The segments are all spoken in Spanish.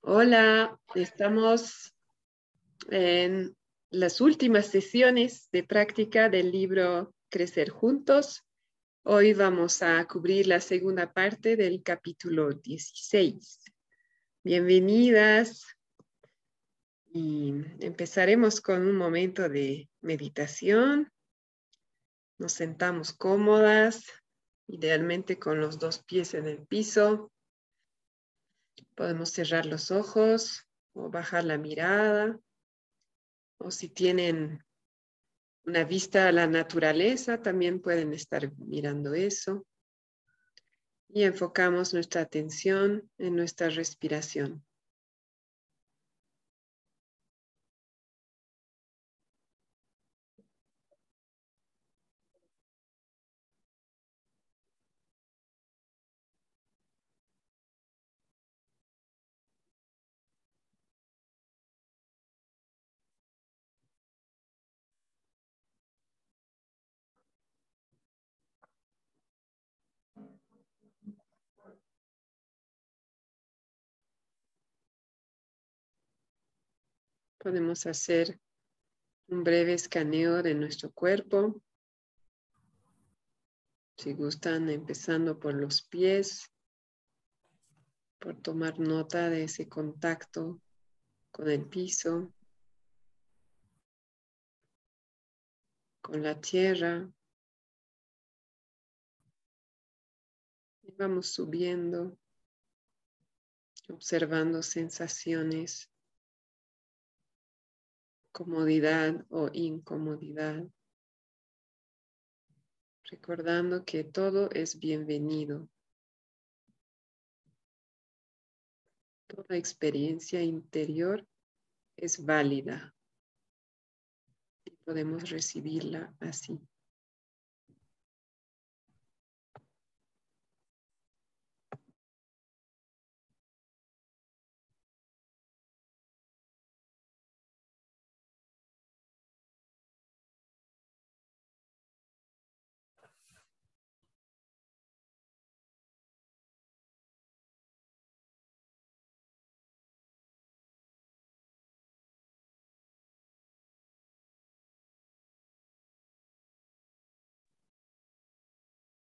Hola, estamos en las últimas sesiones de práctica del libro Crecer Juntos. Hoy vamos a cubrir la segunda parte del capítulo 16. Bienvenidas y empezaremos con un momento de meditación. Nos sentamos cómodas, idealmente con los dos pies en el piso. Podemos cerrar los ojos o bajar la mirada. O si tienen una vista a la naturaleza, también pueden estar mirando eso. Y enfocamos nuestra atención en nuestra respiración. Podemos hacer un breve escaneo de nuestro cuerpo. Si gustan, empezando por los pies, por tomar nota de ese contacto con el piso, con la tierra. Y vamos subiendo, observando sensaciones comodidad o incomodidad, recordando que todo es bienvenido. Toda experiencia interior es válida y podemos recibirla así.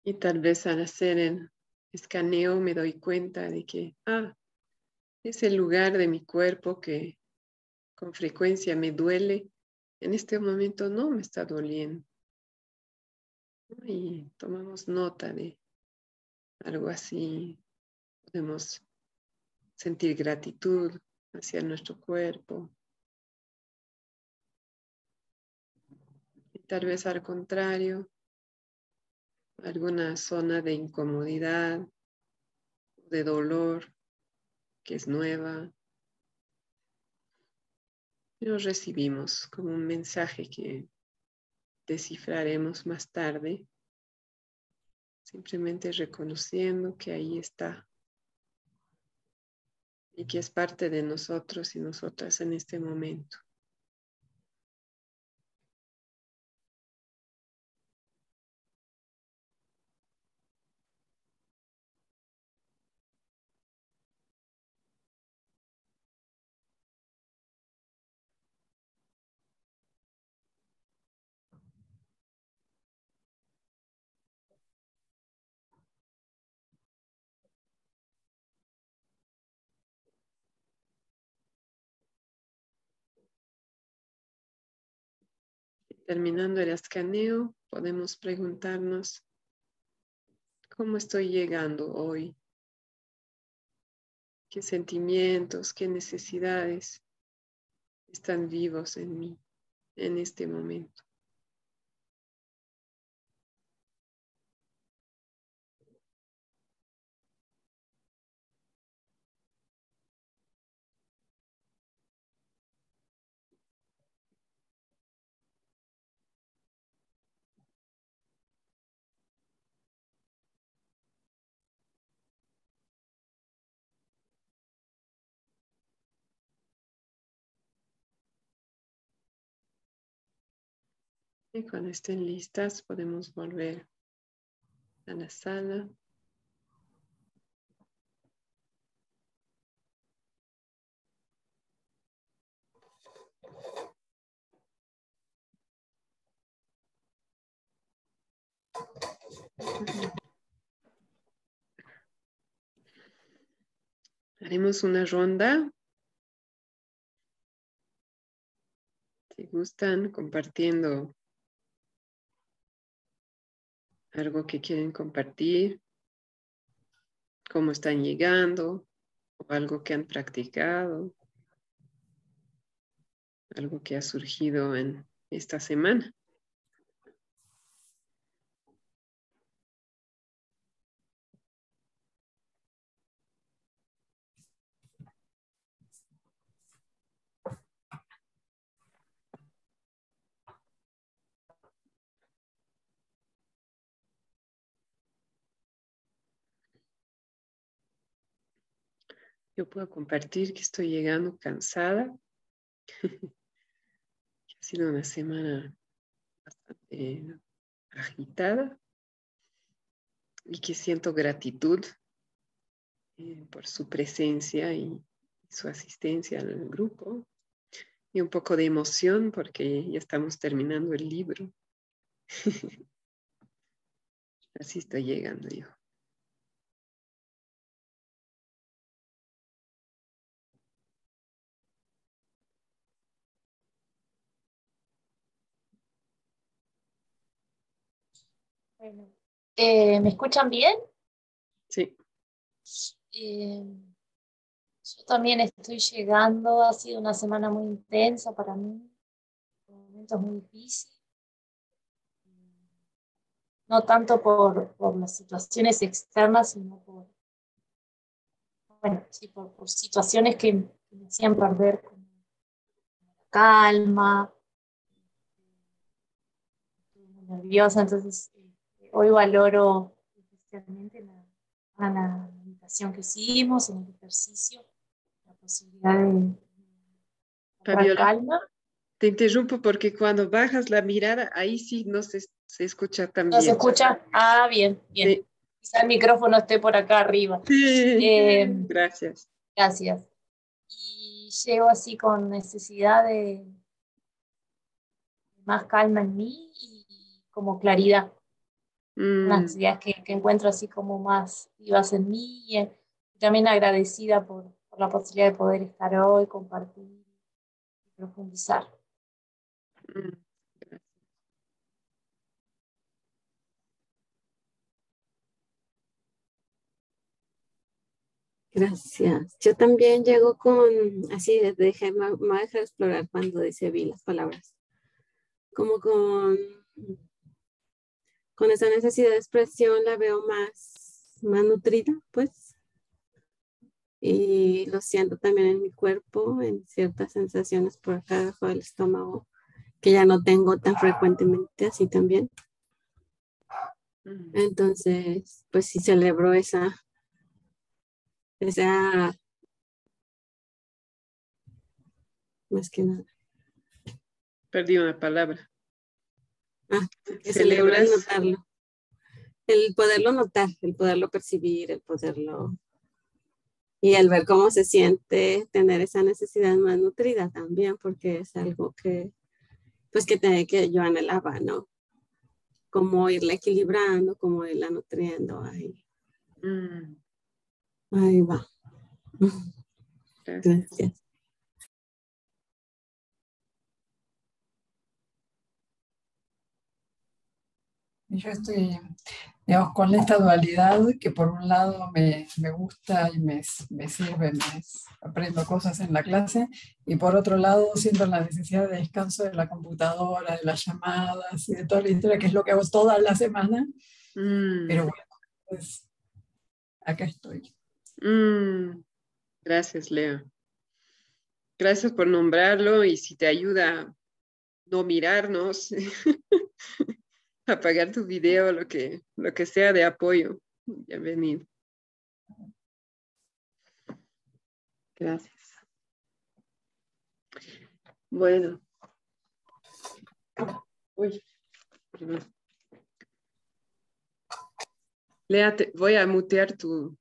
Y tal vez al hacer el escaneo me doy cuenta de que, ah, es el lugar de mi cuerpo que con frecuencia me duele. En este momento no me está doliendo. Y tomamos nota de algo así. Podemos sentir gratitud hacia nuestro cuerpo. Y tal vez al contrario, alguna zona de incomodidad, de dolor que es nueva. Lo recibimos como un mensaje que descifraremos más tarde, simplemente reconociendo que ahí está y que es parte de nosotros y nosotras en este momento. Terminando el escaneo, podemos preguntarnos, ¿cómo estoy llegando hoy? ¿Qué sentimientos, qué necesidades están vivos en mí en este momento? Y cuando estén listas podemos volver a la sala. Haremos una ronda. Si gustan, compartiendo algo que quieren compartir, cómo están llegando, o algo que han practicado, algo que ha surgido en esta semana. Yo puedo compartir que estoy llegando cansada. ha sido una semana bastante agitada y que siento gratitud eh, por su presencia y su asistencia al grupo y un poco de emoción porque ya estamos terminando el libro. Así estoy llegando yo. Eh, ¿Me escuchan bien? Sí. Eh, yo también estoy llegando, ha sido una semana muy intensa para mí, momentos muy difíciles. No tanto por, por las situaciones externas, sino por, bueno, sí, por, por situaciones que, me hacían perder como la calma, nerviosa, entonces hoy valoro especialmente la, la meditación que hicimos, en el ejercicio, la posibilidad de, de calma. Te interrumpo porque cuando bajas la mirada, ahí sí no se, se escucha tan bien. ¿No se escucha? Ah, bien, bien. Quizá el micrófono esté por acá arriba. Eh, gracias. Gracias. Y llego así con necesidad de más calma en mí y como claridad unas mm. ideas que, que, encuentro así como más vivas en mí y, también agradecida por, por, la posibilidad de poder estar hoy, compartir y profundizar. Mm. Gracias. Yo también llego con, así, dejé, me, me voy a dejar explorar cuando dice vi las palabras, como con con esa necesidad de expresión la veo más, más nutrida, pues. Y lo siento también en mi cuerpo, en ciertas sensaciones por acá debajo del estómago, que ya no tengo tan frecuentemente, así también. Mm. Entonces, pues sí celebro esa, esa, más que nada. Perdí una palabra. Ah, celebras notarlo. El poderlo notar, el poderlo percibir, el poderlo y el ver cómo se siente tener esa necesidad más nutrida también, porque es algo que, pues que, te, que yo anhelaba, ¿no? Cómo irla equilibrando, cómo irla nutriendo ahí. Mm. Ahí va. Gracias. Yo estoy, digamos, con esta dualidad que por un lado me, me gusta y me, me sirve, me, aprendo cosas en la clase, y por otro lado siento la necesidad de descanso de la computadora, de las llamadas y de toda la historia, que es lo que hago toda la semana. Mm. Pero bueno, pues acá estoy. Mm. Gracias, Leo. Gracias por nombrarlo y si te ayuda a no mirarnos. apagar tu video, lo que, lo que sea de apoyo. Bienvenido. Gracias. Bueno. Uy. Voy a mutear tu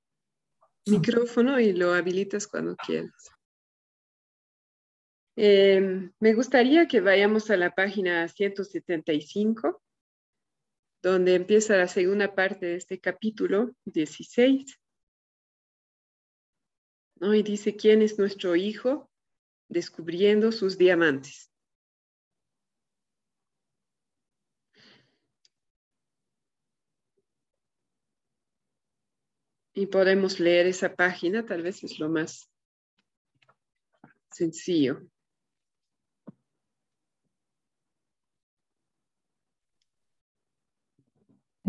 micrófono y lo habilitas cuando quieras. Em, me gustaría que vayamos a la página 175 donde empieza la segunda parte de este capítulo 16. Y dice, ¿quién es nuestro hijo? Descubriendo sus diamantes. Y podemos leer esa página, tal vez es lo más sencillo.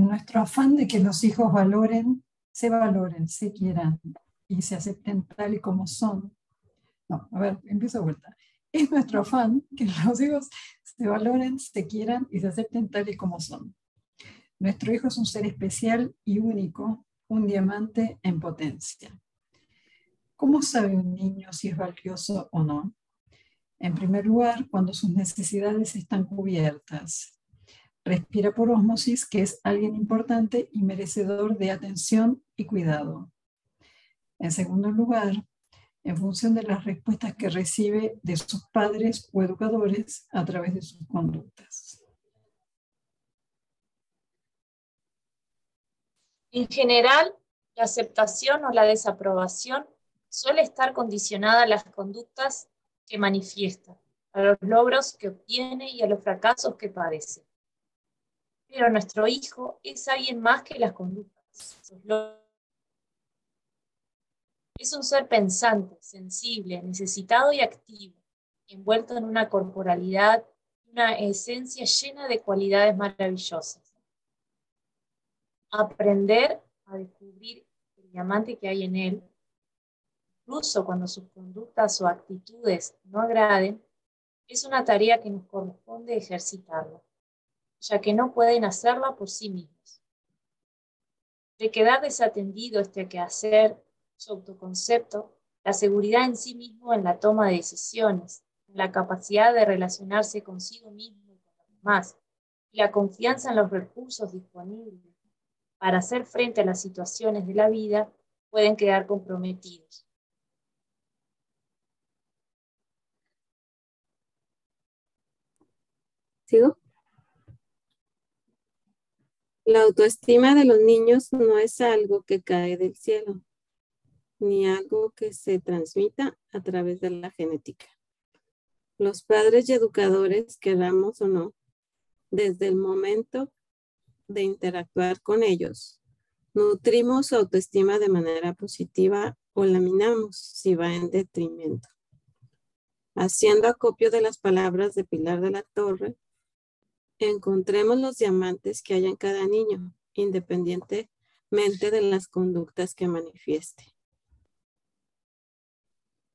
Nuestro afán de que los hijos valoren, se valoren, se quieran y se acepten tal y como son. No, a ver, empiezo de vuelta. Es nuestro afán que los hijos se valoren, se quieran y se acepten tal y como son. Nuestro hijo es un ser especial y único, un diamante en potencia. ¿Cómo sabe un niño si es valioso o no? En primer lugar, cuando sus necesidades están cubiertas, Respira por osmosis, que es alguien importante y merecedor de atención y cuidado. En segundo lugar, en función de las respuestas que recibe de sus padres o educadores a través de sus conductas. En general, la aceptación o la desaprobación suele estar condicionada a las conductas que manifiesta, a los logros que obtiene y a los fracasos que padece. Pero nuestro hijo es alguien más que las conductas. Es un ser pensante, sensible, necesitado y activo, envuelto en una corporalidad, una esencia llena de cualidades maravillosas. Aprender a descubrir el diamante que hay en él, incluso cuando sus conductas o actitudes no agraden, es una tarea que nos corresponde ejercitarla ya que no pueden hacerla por sí mismos. De quedar desatendido este quehacer, su autoconcepto, la seguridad en sí mismo en la toma de decisiones, la capacidad de relacionarse consigo mismo y con los demás, y la confianza en los recursos disponibles para hacer frente a las situaciones de la vida, pueden quedar comprometidos. ¿Sigo? La autoestima de los niños no es algo que cae del cielo, ni algo que se transmita a través de la genética. Los padres y educadores, queramos o no, desde el momento de interactuar con ellos, nutrimos su autoestima de manera positiva o laminamos si va en detrimento. Haciendo acopio de las palabras de Pilar de la Torre, encontremos los diamantes que hay en cada niño, independientemente de las conductas que manifieste.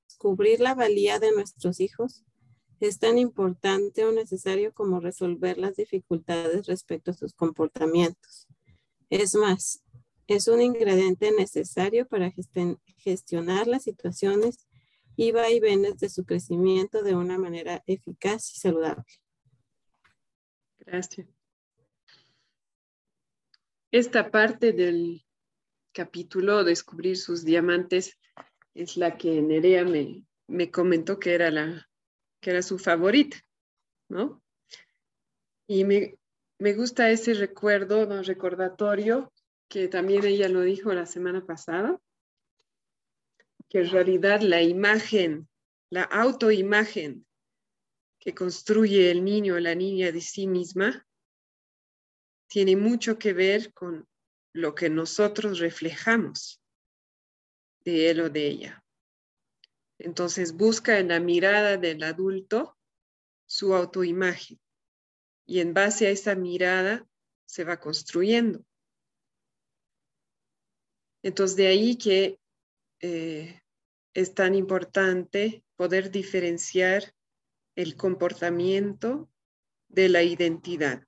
Descubrir la valía de nuestros hijos es tan importante o necesario como resolver las dificultades respecto a sus comportamientos. Es más, es un ingrediente necesario para gestionar las situaciones y vaivenes de su crecimiento de una manera eficaz y saludable. Gracias. Esta parte del capítulo, Descubrir sus diamantes, es la que Nerea me, me comentó que era, la, que era su favorita, ¿no? Y me, me gusta ese recuerdo, ¿no? recordatorio, que también ella lo dijo la semana pasada, que en realidad la imagen, la autoimagen que construye el niño o la niña de sí misma tiene mucho que ver con lo que nosotros reflejamos de él o de ella. Entonces busca en la mirada del adulto su autoimagen y en base a esa mirada se va construyendo. Entonces de ahí que eh, es tan importante poder diferenciar el comportamiento de la identidad,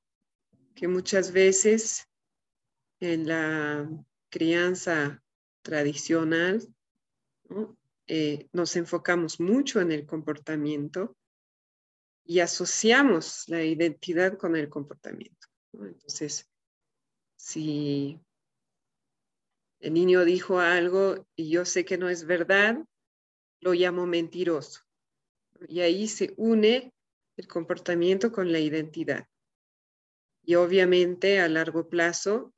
que muchas veces en la crianza tradicional eh, nos enfocamos mucho en el comportamiento y asociamos la identidad con el comportamiento. Entonces, si el niño dijo algo y yo sé que no es verdad, lo llamo mentiroso. Y ahí se une el comportamiento con la identidad. Y obviamente a largo plazo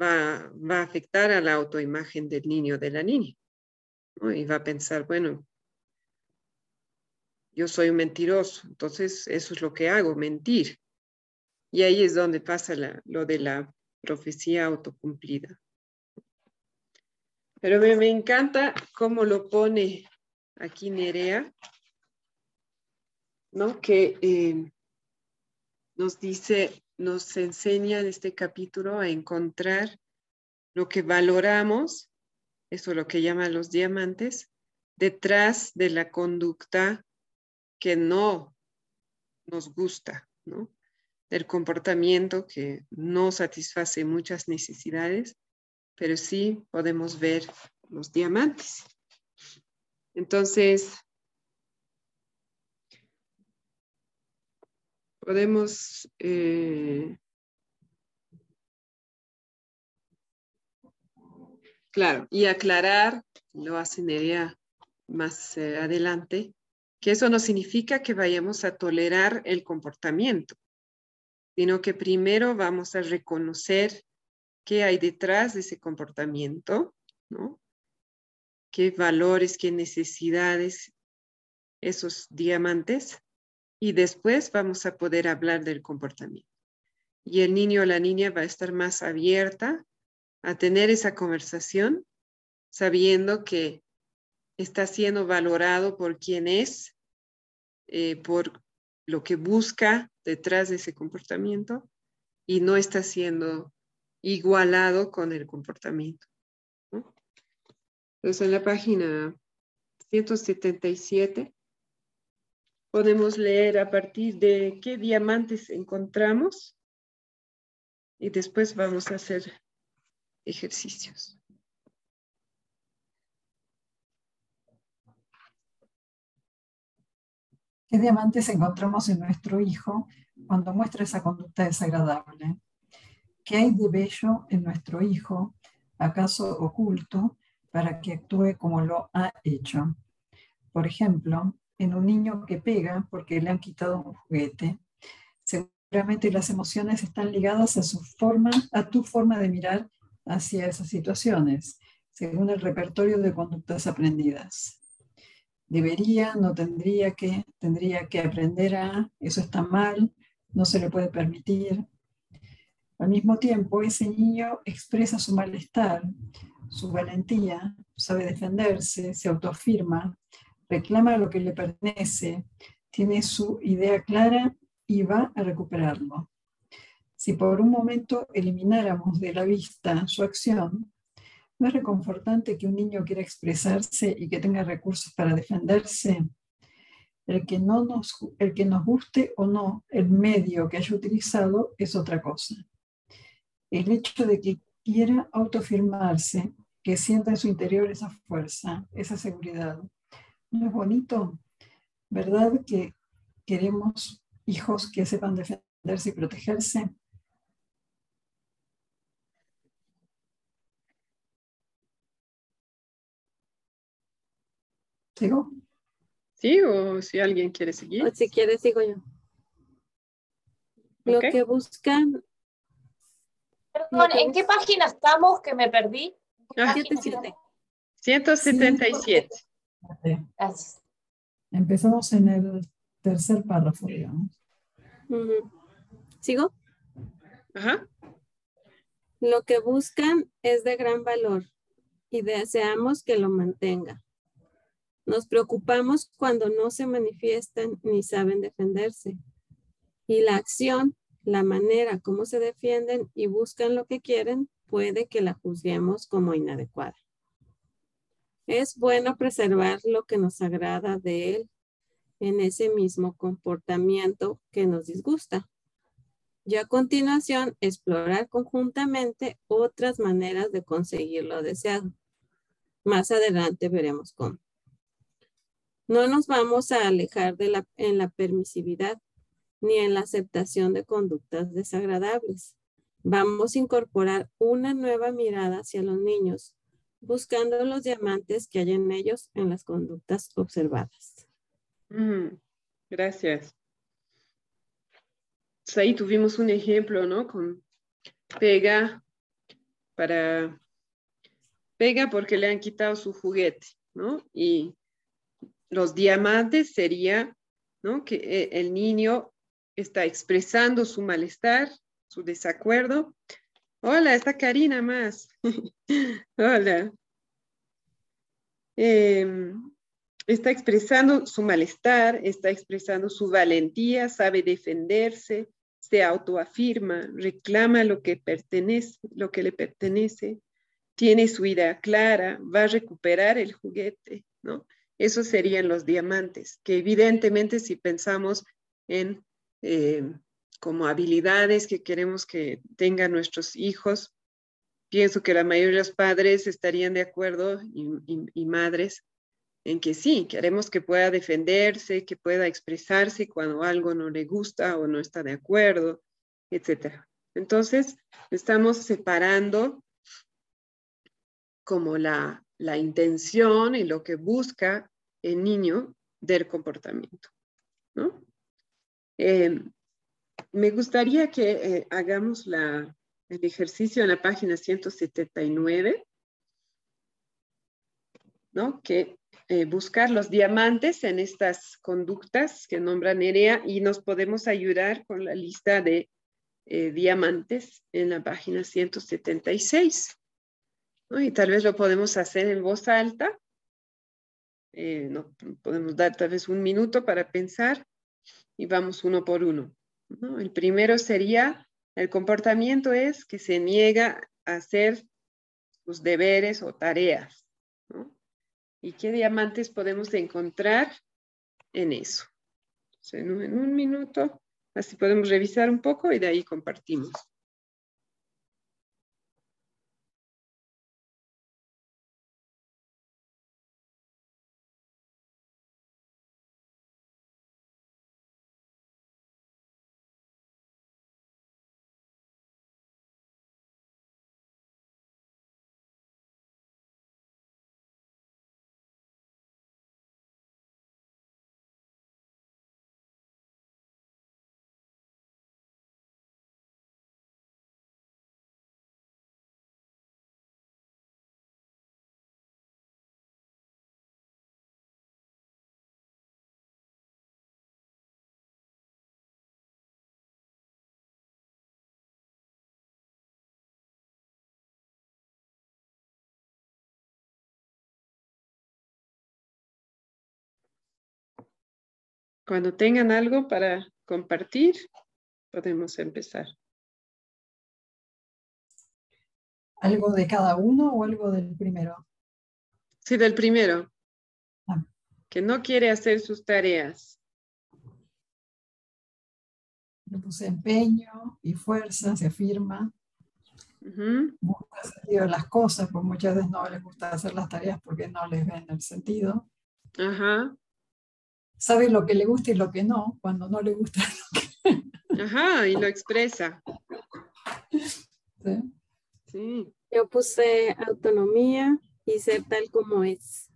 va, va a afectar a la autoimagen del niño o de la niña. Y va a pensar, bueno, yo soy un mentiroso, entonces eso es lo que hago, mentir. Y ahí es donde pasa lo de la profecía autocumplida. Pero me, me encanta cómo lo pone aquí Nerea, ¿no? Que eh, nos dice, nos enseña en este capítulo a encontrar lo que valoramos, eso es lo que llaman los diamantes, detrás de la conducta que no nos gusta, ¿no? Del comportamiento que no satisface muchas necesidades pero sí podemos ver los diamantes. Entonces, podemos eh, claro, y aclarar, lo hace Nerea más eh, adelante, que eso no significa que vayamos a tolerar el comportamiento, sino que primero vamos a reconocer qué hay detrás de ese comportamiento, ¿no? Qué valores, qué necesidades, esos diamantes, y después vamos a poder hablar del comportamiento. Y el niño o la niña va a estar más abierta a tener esa conversación, sabiendo que está siendo valorado por quien es, eh, por lo que busca detrás de ese comportamiento, y no está siendo igualado con el comportamiento. Entonces, en la página 177 podemos leer a partir de qué diamantes encontramos y después vamos a hacer ejercicios. ¿Qué diamantes encontramos en nuestro hijo cuando muestra esa conducta desagradable? ¿Qué hay de bello en nuestro hijo, acaso oculto, para que actúe como lo ha hecho? Por ejemplo, en un niño que pega porque le han quitado un juguete, seguramente las emociones están ligadas a su forma, a tu forma de mirar hacia esas situaciones, según el repertorio de conductas aprendidas. Debería, no tendría que, tendría que aprender a, eso está mal, no se le puede permitir, al mismo tiempo, ese niño expresa su malestar, su valentía, sabe defenderse, se autoafirma, reclama lo que le pertenece, tiene su idea clara y va a recuperarlo. Si por un momento elimináramos de la vista su acción, ¿no es reconfortante que un niño quiera expresarse y que tenga recursos para defenderse? El que, no nos, el que nos guste o no el medio que haya utilizado es otra cosa el hecho de que quiera autoafirmarse, que sienta en su interior esa fuerza, esa seguridad. ¿No es bonito? ¿Verdad que queremos hijos que sepan defenderse y protegerse? ¿Sigo? Sí, o si alguien quiere seguir. si quiere, sigo yo. Lo que buscan Perdón, ¿en qué página estamos que me perdí? 177. Gracias. Empezamos en el tercer párrafo, digamos. ¿Sigo? Ajá. Lo que buscan es de gran valor y deseamos que lo mantenga. Nos preocupamos cuando no se manifiestan ni saben defenderse. Y la acción la manera como se defienden y buscan lo que quieren, puede que la juzguemos como inadecuada. Es bueno preservar lo que nos agrada de él en ese mismo comportamiento que nos disgusta. Y a continuación, explorar conjuntamente otras maneras de conseguir lo deseado. Más adelante veremos cómo. No nos vamos a alejar de la, en la permisividad, ni en la aceptación de conductas desagradables. Vamos a incorporar una nueva mirada hacia los niños, buscando los diamantes que hay en ellos en las conductas observadas. Gracias. ahí tuvimos un ejemplo, ¿no? Con pega para pega porque le han quitado su juguete, ¿no? Y los diamantes sería, ¿no? Que eh, el niño está expresando su malestar, su desacuerdo. Hola, está Karina más. Hola. Em, está expresando su malestar, está expresando su valentía, sabe defenderse, se autoafirma, reclama lo que pertenece, lo que le pertenece, tiene su idea clara, va a recuperar el juguete, ¿no? Esos serían los diamantes, que evidentemente si pensamos en eh, como habilidades que queremos que tengan nuestros hijos, pienso que la mayoría de los padres estarían de acuerdo y madres en que sí, queremos que pueda defenderse, que pueda expresarse cuando algo no le gusta o no está de acuerdo, etc. Entonces, estamos separando como la, intención y lo que busca el niño del comportamiento. Eh, me gustaría que eh, hagamos la, el ejercicio en la página 179, ¿no? que eh, buscar los diamantes en estas conductas que nombra Nerea y nos podemos ayudar con la lista de eh, diamantes en la página 176. Y tal vez lo podemos hacer en voz alta. Eh, no, podemos dar tal vez un minuto para pensar y vamos uno por uno. El primero sería, el comportamiento es que se niega a hacer sus deberes o tareas. y qué diamantes podemos encontrar en eso. en, un, minuto, así podemos revisar un poco y de ahí compartimos. Cuando tengan algo para compartir, podemos empezar. ¿Algo de cada uno o algo del primero? Sí, del primero. Ah. Que no quiere hacer sus tareas. Le puse empeño y fuerza, se afirma. Busca sentido de las cosas, pues muchas veces no les gusta hacer las tareas porque no les ven el sentido. Ajá sabe lo que le gusta y lo que no, cuando no le gusta Ajá, y lo expresa. Sí. sí. Yo puse autonomía y ser tal como es.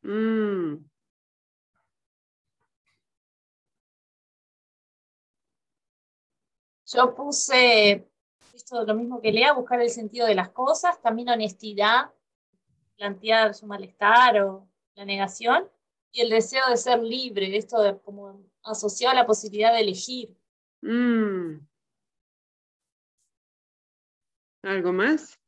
Mm. Yo puse esto lo mismo que Lea, buscar el sentido de las cosas, también honestidad, plantear su malestar o la negación y el deseo de ser libre, esto de como asociado a la posibilidad de elegir. Mm. ¿Algo más?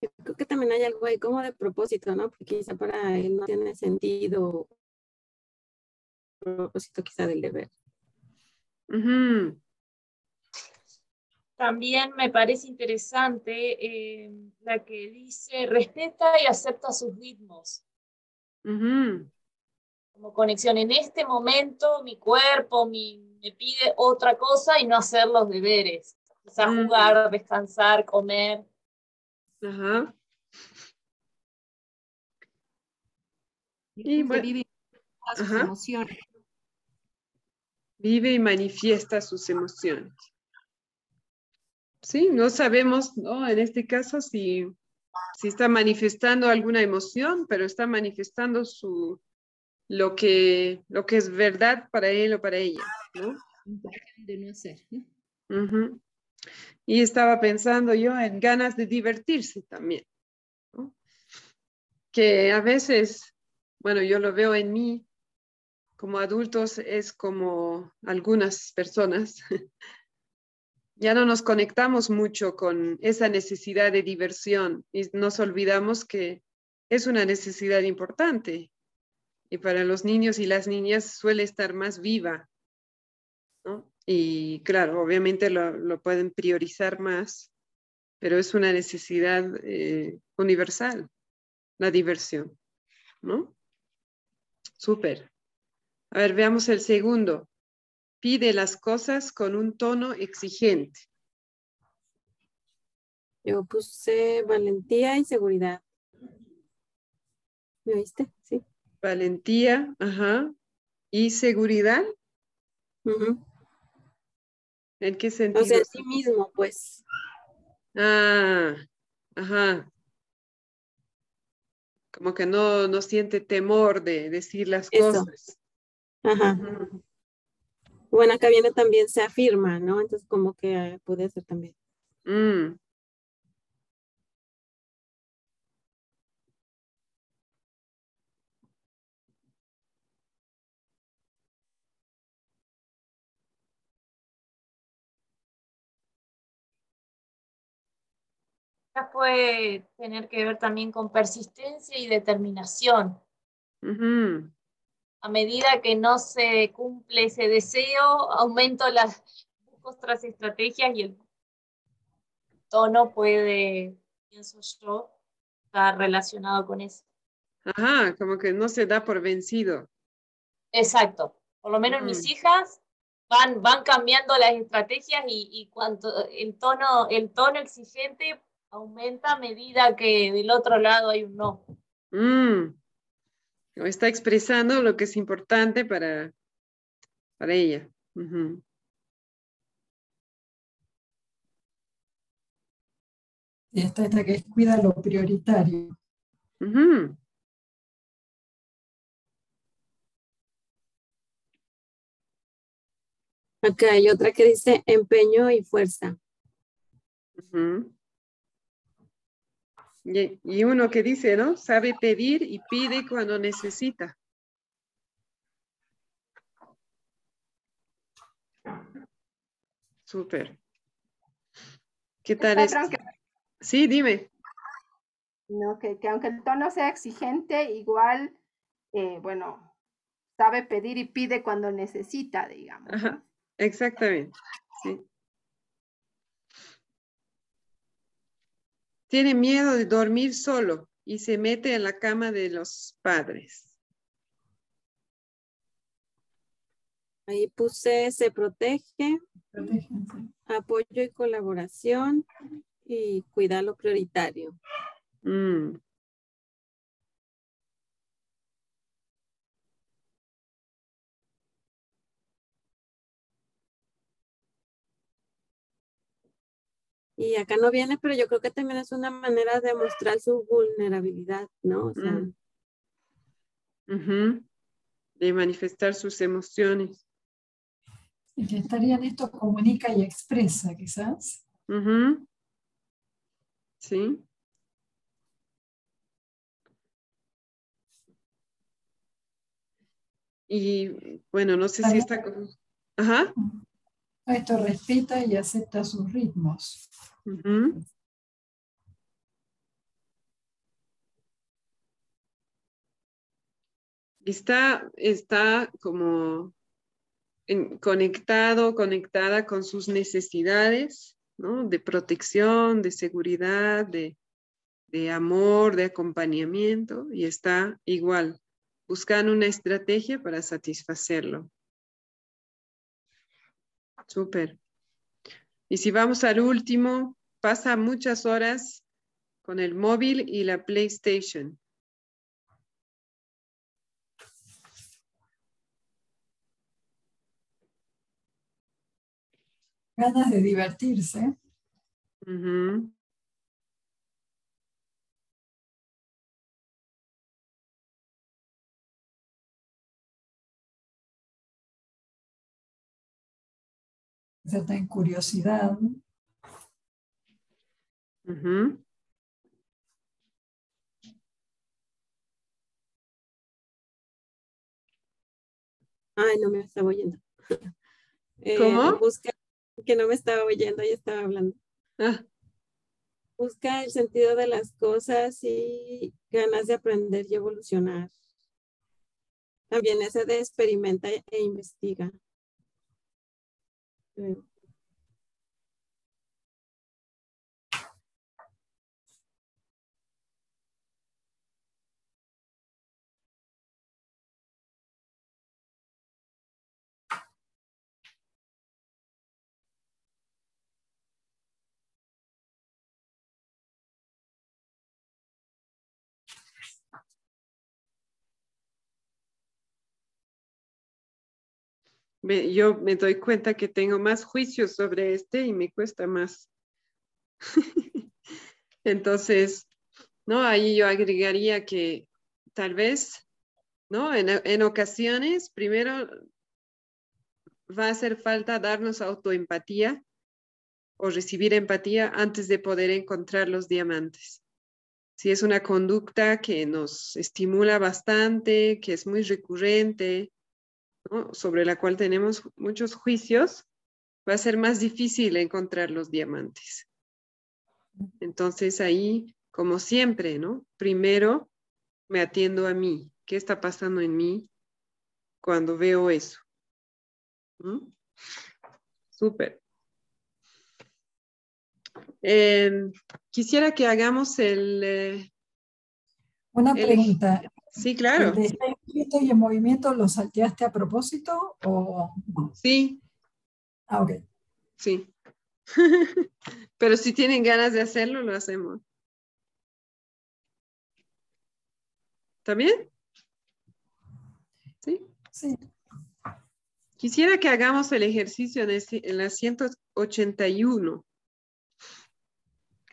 Yo creo que también hay algo ahí como de propósito, ¿no? Porque quizá para él no tiene sentido propósito quizá del deber. También me parece interesante eh, la que dice, respeta y acepta sus ritmos. Como conexión. En este momento mi cuerpo me pide otra cosa y no hacer los deberes. Quizás mm. jugar, descansar, comer. Ajá. Y vive sus emociones. Vive y manifiesta sus emociones. Sí, no sabemos, ¿no? En este caso, si, si está manifestando alguna emoción, pero está manifestando su, lo que, lo que es verdad para él o para ella, ¿no? De no hacer. Y estaba pensando yo en ganas de divertirse también, que a veces, bueno, yo lo veo en mí, como adultos es como algunas personas, ya no nos conectamos mucho con esa necesidad de diversión y nos olvidamos que es una necesidad importante y para los niños y las niñas suele estar más viva, ¿no? Y claro, obviamente lo, pueden priorizar más, pero es una necesidad eh, universal, la diversión, ¿no? Súper. A ver, veamos el segundo. Pide las cosas con un tono exigente. Yo puse valentía y seguridad. ¿Me oíste? Sí. Valentía, ajá. ¿Y seguridad? ¿En qué sentido? O sea, sí mismo, pues. Ah, ajá. Como que no, no siente temor de decir las cosas. Ajá. Bueno, acá viene también se afirma, ¿no? Entonces como que puede ser también. Mm. puede tener que ver también con persistencia y determinación. A medida que no se cumple ese deseo, aumento las otras estrategias y el tono puede, pienso yo, estar relacionado con eso. Ajá, como que no se da por vencido. Exacto. Por lo menos mis hijas van, van cambiando las estrategias y, y cuanto el tono, el tono exigente aumenta a medida que del otro lado hay un no. Mm. Está expresando lo que es importante para, para ella. Y esta es la que cuida lo prioritario. Acá hay otra que dice empeño y fuerza. Y, uno que dice, ¿no? Sabe pedir y pide cuando necesita. Súper. ¿Qué tal es? Sí, dime. No, que, aunque el tono sea exigente, igual, eh, bueno, sabe pedir y pide cuando necesita, digamos. Exactamente, sí. Tiene miedo de dormir solo y se mete en la cama de los padres. Ahí puse se protege, apoyo y colaboración y cuidar lo prioritario. Mm. Y acá no viene, pero yo creo que también es una manera de mostrar su vulnerabilidad, ¿no? O sea, mm. De manifestar sus emociones. Y que estaría en esto comunica y expresa, quizás. Sí. Y bueno, no sé si está... Ajá. Esto respeta y acepta sus ritmos. Está, está como conectado, conectada con sus necesidades, ¿no? De protección, de seguridad, de, de amor, de acompañamiento, y está igual, buscando una estrategia para satisfacerlo. Súper. Y si vamos al último, pasa muchas horas con el móvil y la PlayStation. Ganas de divertirse. Cierta curiosidad. Ay, no me estaba oyendo. Eh, ¿Cómo? Busca que no me estaba oyendo y estaba hablando. Ah. Busca el sentido de las cosas y ganas de aprender y evolucionar. También ese de experimenta e investiga. ooh, yo me doy cuenta que tengo más juicios sobre este y me cuesta más. Entonces, ¿no? Ahí yo agregaría que tal vez, ¿no? En, en ocasiones, primero va a hacer falta darnos autoempatía o recibir empatía antes de poder encontrar los diamantes. Si es una conducta que nos estimula bastante, que es muy recurrente, sobre la cual tenemos muchos juicios, va a ser más difícil encontrar los diamantes. Entonces ahí, como siempre, ¿no? Primero me atiendo a mí. ¿Qué está pasando en mí cuando veo eso? Súper. Em, quisiera que hagamos el... Eh, Una pregunta. Sí, claro. ¿El y en movimiento lo salteaste a propósito o Sí. Ah, ok. Sí. Pero si tienen ganas de hacerlo, lo hacemos. ¿Está bien? Sí. Sí. Quisiera que hagamos el ejercicio en, en la 181.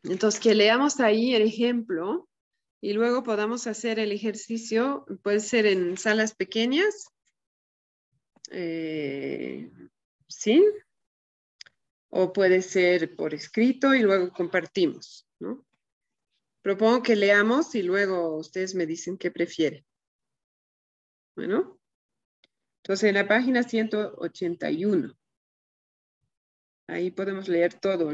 Entonces, que leamos ahí el ejemplo y luego podamos hacer el ejercicio, puede ser en salas pequeñas, eh, ¿sí? O puede ser por escrito y luego compartimos, ¿no? Propongo que leamos y luego ustedes me dicen qué prefieren. Bueno, entonces en la página 181, ahí podemos leer todo,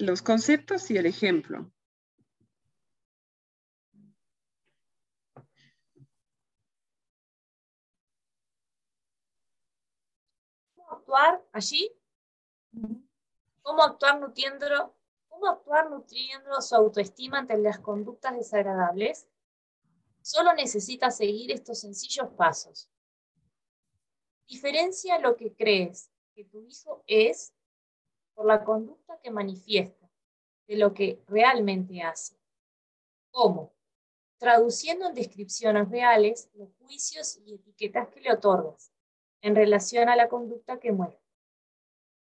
los conceptos y el ejemplo. Allí? ¿Cómo actuar nutriendo, cómo actuar nutriendo su autoestima ante las conductas desagradables? Solo necesita seguir estos sencillos pasos. Diferencia lo que crees que tu hijo es por la conducta que manifiesta, de lo que realmente hace. ¿Cómo? Traduciendo en descripciones reales los juicios y etiquetas que le otorgas en relación a la conducta que muestra.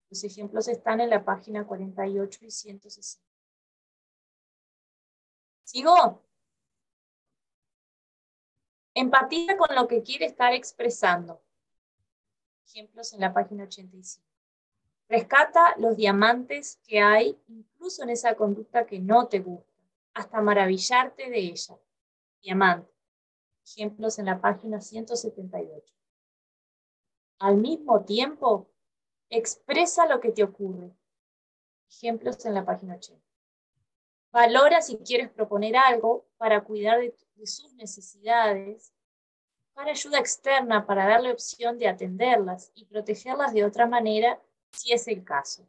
Los ejemplos están en la página 48 y 160. ¿Sigo? Empatiza con lo que quiere estar expresando. Ejemplos en la página 85. Rescata los diamantes que hay incluso en esa conducta que no te gusta, hasta maravillarte de ella. Diamante. Ejemplos en la página 178. Al mismo tiempo, expresa lo que te ocurre. Ejemplos en la página 80. Valora si quieres proponer algo para cuidar de, sus necesidades, para ayuda externa, para darle opción de atenderlas y protegerlas de otra manera si es el caso.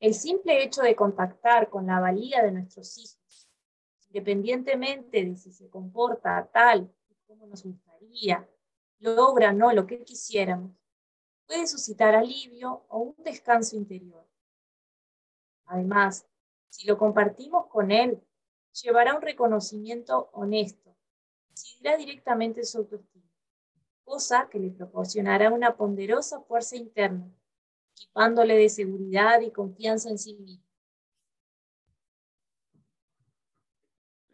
El simple hecho de contactar con la valía de nuestros hijos, independientemente de si se comporta tal como nos gustaría logra no lo que quisiéramos, puede suscitar alivio o un descanso interior. Además, si lo compartimos con él, llevará un reconocimiento honesto, decidirá directamente su autoestima, cosa que le proporcionará una ponderosa fuerza interna, equipándole de seguridad y confianza en sí mismo.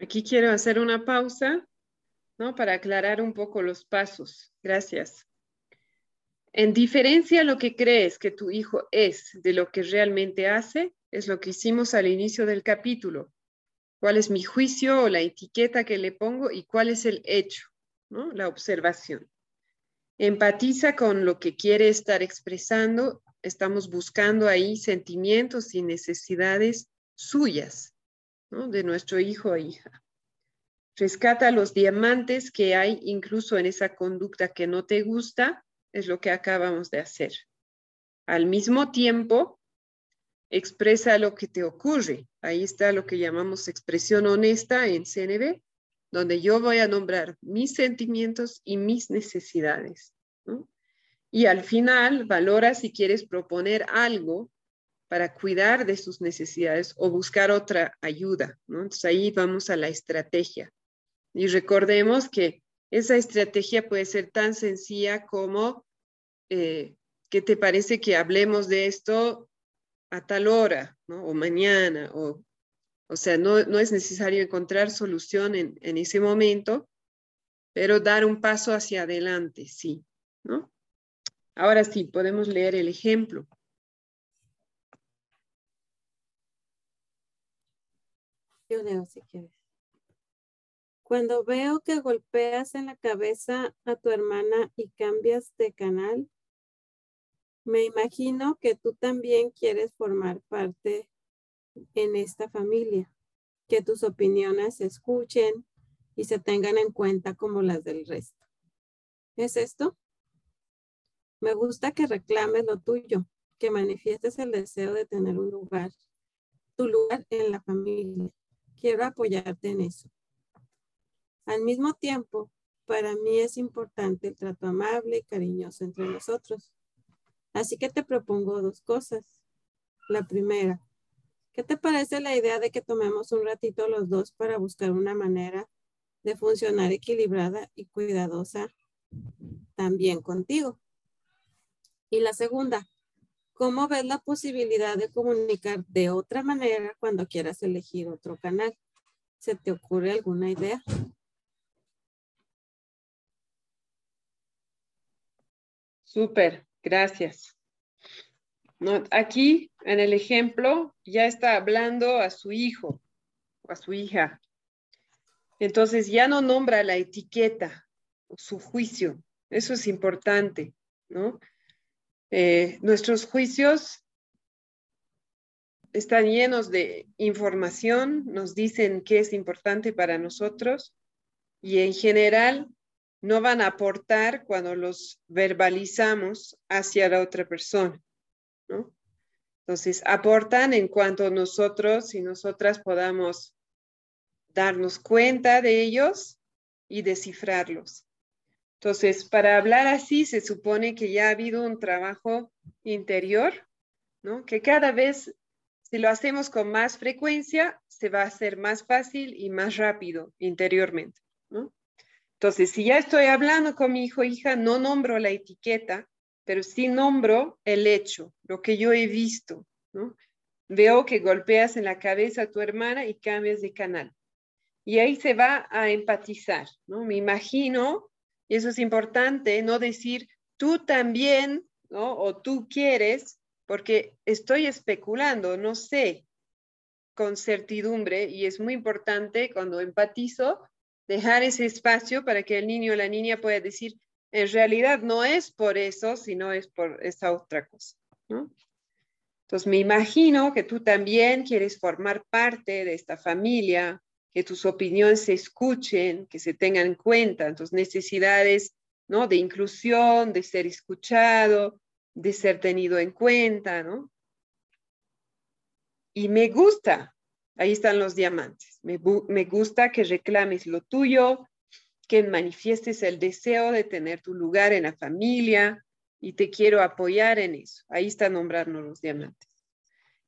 Aquí quiero hacer una pausa ¿no? Para aclarar un poco los pasos. Gracias. En diferencia lo que crees que tu hijo es de lo que realmente hace, es lo que hicimos al inicio del capítulo. ¿Cuál es mi juicio o la etiqueta que le pongo y cuál es el hecho, ¿no? la observación? Empatiza con lo que quiere estar expresando. Estamos buscando ahí sentimientos y necesidades suyas, ¿no? de nuestro hijo o hija. Rescata los diamantes que hay incluso en esa conducta que no te gusta, es lo que acabamos de hacer. Al mismo tiempo, expresa lo que te ocurre. Ahí está lo que llamamos expresión honesta en CNB, donde yo voy a nombrar mis sentimientos y mis necesidades. Y al final, valora si quieres proponer algo para cuidar de sus necesidades o buscar otra ayuda. Entonces ahí vamos a la estrategia. Y recordemos que esa estrategia puede ser tan sencilla como, eh, ¿qué te parece que hablemos de esto a tal hora, o mañana? O, o sea, no, no es necesario encontrar solución en, en, ese momento, pero dar un paso hacia adelante, sí. ¿no? Ahora sí, podemos leer el ejemplo. Yo leo si quieres. Cuando veo que golpeas en la cabeza a tu hermana y cambias de canal, me imagino que tú también quieres formar parte en esta familia, que tus opiniones se escuchen y se tengan en cuenta como las del resto. ¿Es esto? Me gusta que reclames lo tuyo, que manifiestes el deseo de tener un lugar, tu lugar en la familia. Quiero apoyarte en eso. Al mismo tiempo, para mí es importante el trato amable y cariñoso entre nosotros. Así que te propongo dos cosas. La primera, ¿qué te parece la idea de que tomemos un ratito los dos para buscar una manera de funcionar equilibrada y cuidadosa también contigo? Y la segunda, ¿cómo ves la posibilidad de comunicar de otra manera cuando quieras elegir otro canal? ¿Se te ocurre alguna idea? Súper, gracias. aquí en el ejemplo ya está hablando a su hijo o a su hija. Entonces ya no nombra la etiqueta o su juicio. Eso es importante, ¿no? Eh, nuestros juicios están llenos de información, nos dicen qué es importante para nosotros y en general no van a aportar cuando los verbalizamos hacia la otra persona, ¿no? Entonces, aportan en cuanto nosotros y nosotras podamos darnos cuenta de ellos y descifrarlos. Entonces, para hablar así, se supone que ya ha habido un trabajo interior, ¿no? Que cada vez, si lo hacemos con más frecuencia, se va a hacer más fácil y más rápido interiormente, ¿no? Entonces, si ya estoy hablando con mi hijo o hija, no nombro la etiqueta, pero sí nombro el hecho, lo que yo he visto. Veo que golpeas en la cabeza a tu hermana y cambias de canal. Y ahí se va a empatizar, ¿no? Me imagino, y eso es importante, no decir tú también. O tú quieres, porque estoy especulando, no sé con certidumbre, y es muy importante cuando empatizo dejar ese espacio para que el niño o la niña pueda decir, en realidad no es por eso, sino es por esa otra cosa, Entonces me imagino que tú también quieres formar parte de esta familia, que tus opiniones se escuchen, que se tengan en cuenta, tus necesidades, ¿no? De inclusión, de ser escuchado, de ser tenido en cuenta, ¿no? Y me gusta Ahí están los diamantes. Me, gusta que reclames lo tuyo, que manifiestes el deseo de tener tu lugar en la familia y te quiero apoyar en eso. Ahí está nombrarnos los diamantes.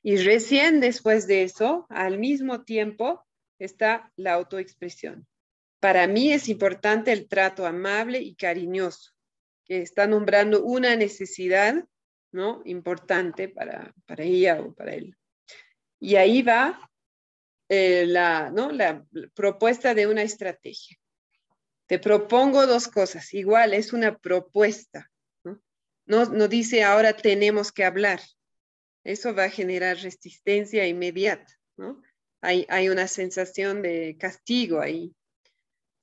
Y recién después de eso, al mismo tiempo, está la autoexpresión. Para mí es importante el trato amable y cariñoso, que está nombrando una necesidad, ¿no? Importante para, para ella o para él. Y ahí va eh, la, ¿no? la propuesta de una estrategia. Te propongo dos cosas. Igual es una propuesta. ¿no? no, dice ahora tenemos que hablar. Eso va a generar resistencia inmediata, ¿no? Hay, hay una sensación de castigo ahí.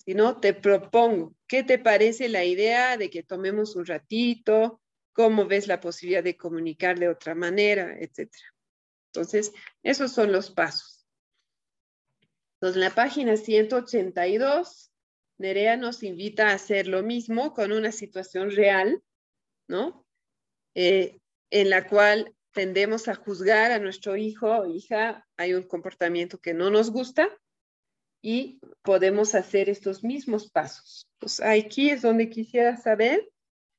Si no, te propongo, ¿qué te parece la idea de que tomemos un ratito? ¿Cómo ves la posibilidad de comunicar de otra manera, etcétera? Entonces, esos son los pasos. Entonces, en la página 182, Nerea nos invita a hacer lo mismo con una situación real, ¿no? Eh, en la cual tendemos a juzgar a nuestro hijo o hija, hay un comportamiento que no nos gusta y podemos hacer estos mismos pasos. Pues aquí es donde quisiera saber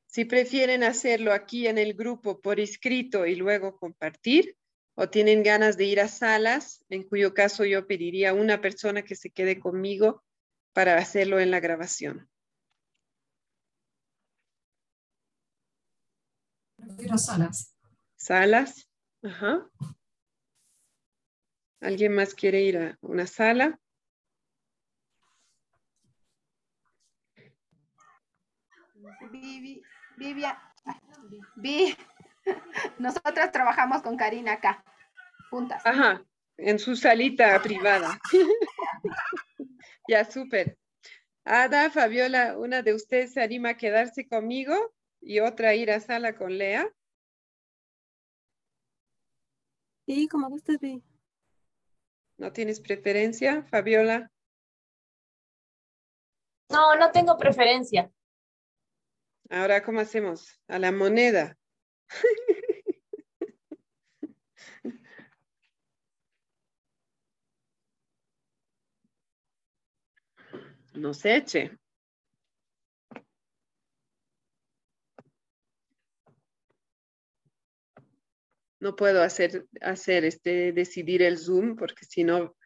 si prefieren hacerlo aquí en el grupo por escrito y luego compartir o tienen ganas de ir a salas, en cuyo caso yo pediría a una persona que se quede conmigo para hacerlo en la grabación. Prefiero salas. Salas. Ajá. ¿Alguien más quiere ir a una sala? Vivian, Vi, nosotras trabajamos con Karina acá, juntas. Ajá, en su salita privada. ya, súper. Ada, Fabiola, una de ustedes se anima a quedarse conmigo y otra a ir a sala con Lea. Sí, como gustes, Vi. ¿No tienes preferencia, Fabiola? No, no tengo preferencia. Ahora, ¿cómo hacemos? A la moneda. Nos eche. No puedo hacer, hacer este, decidir el Zoom porque si no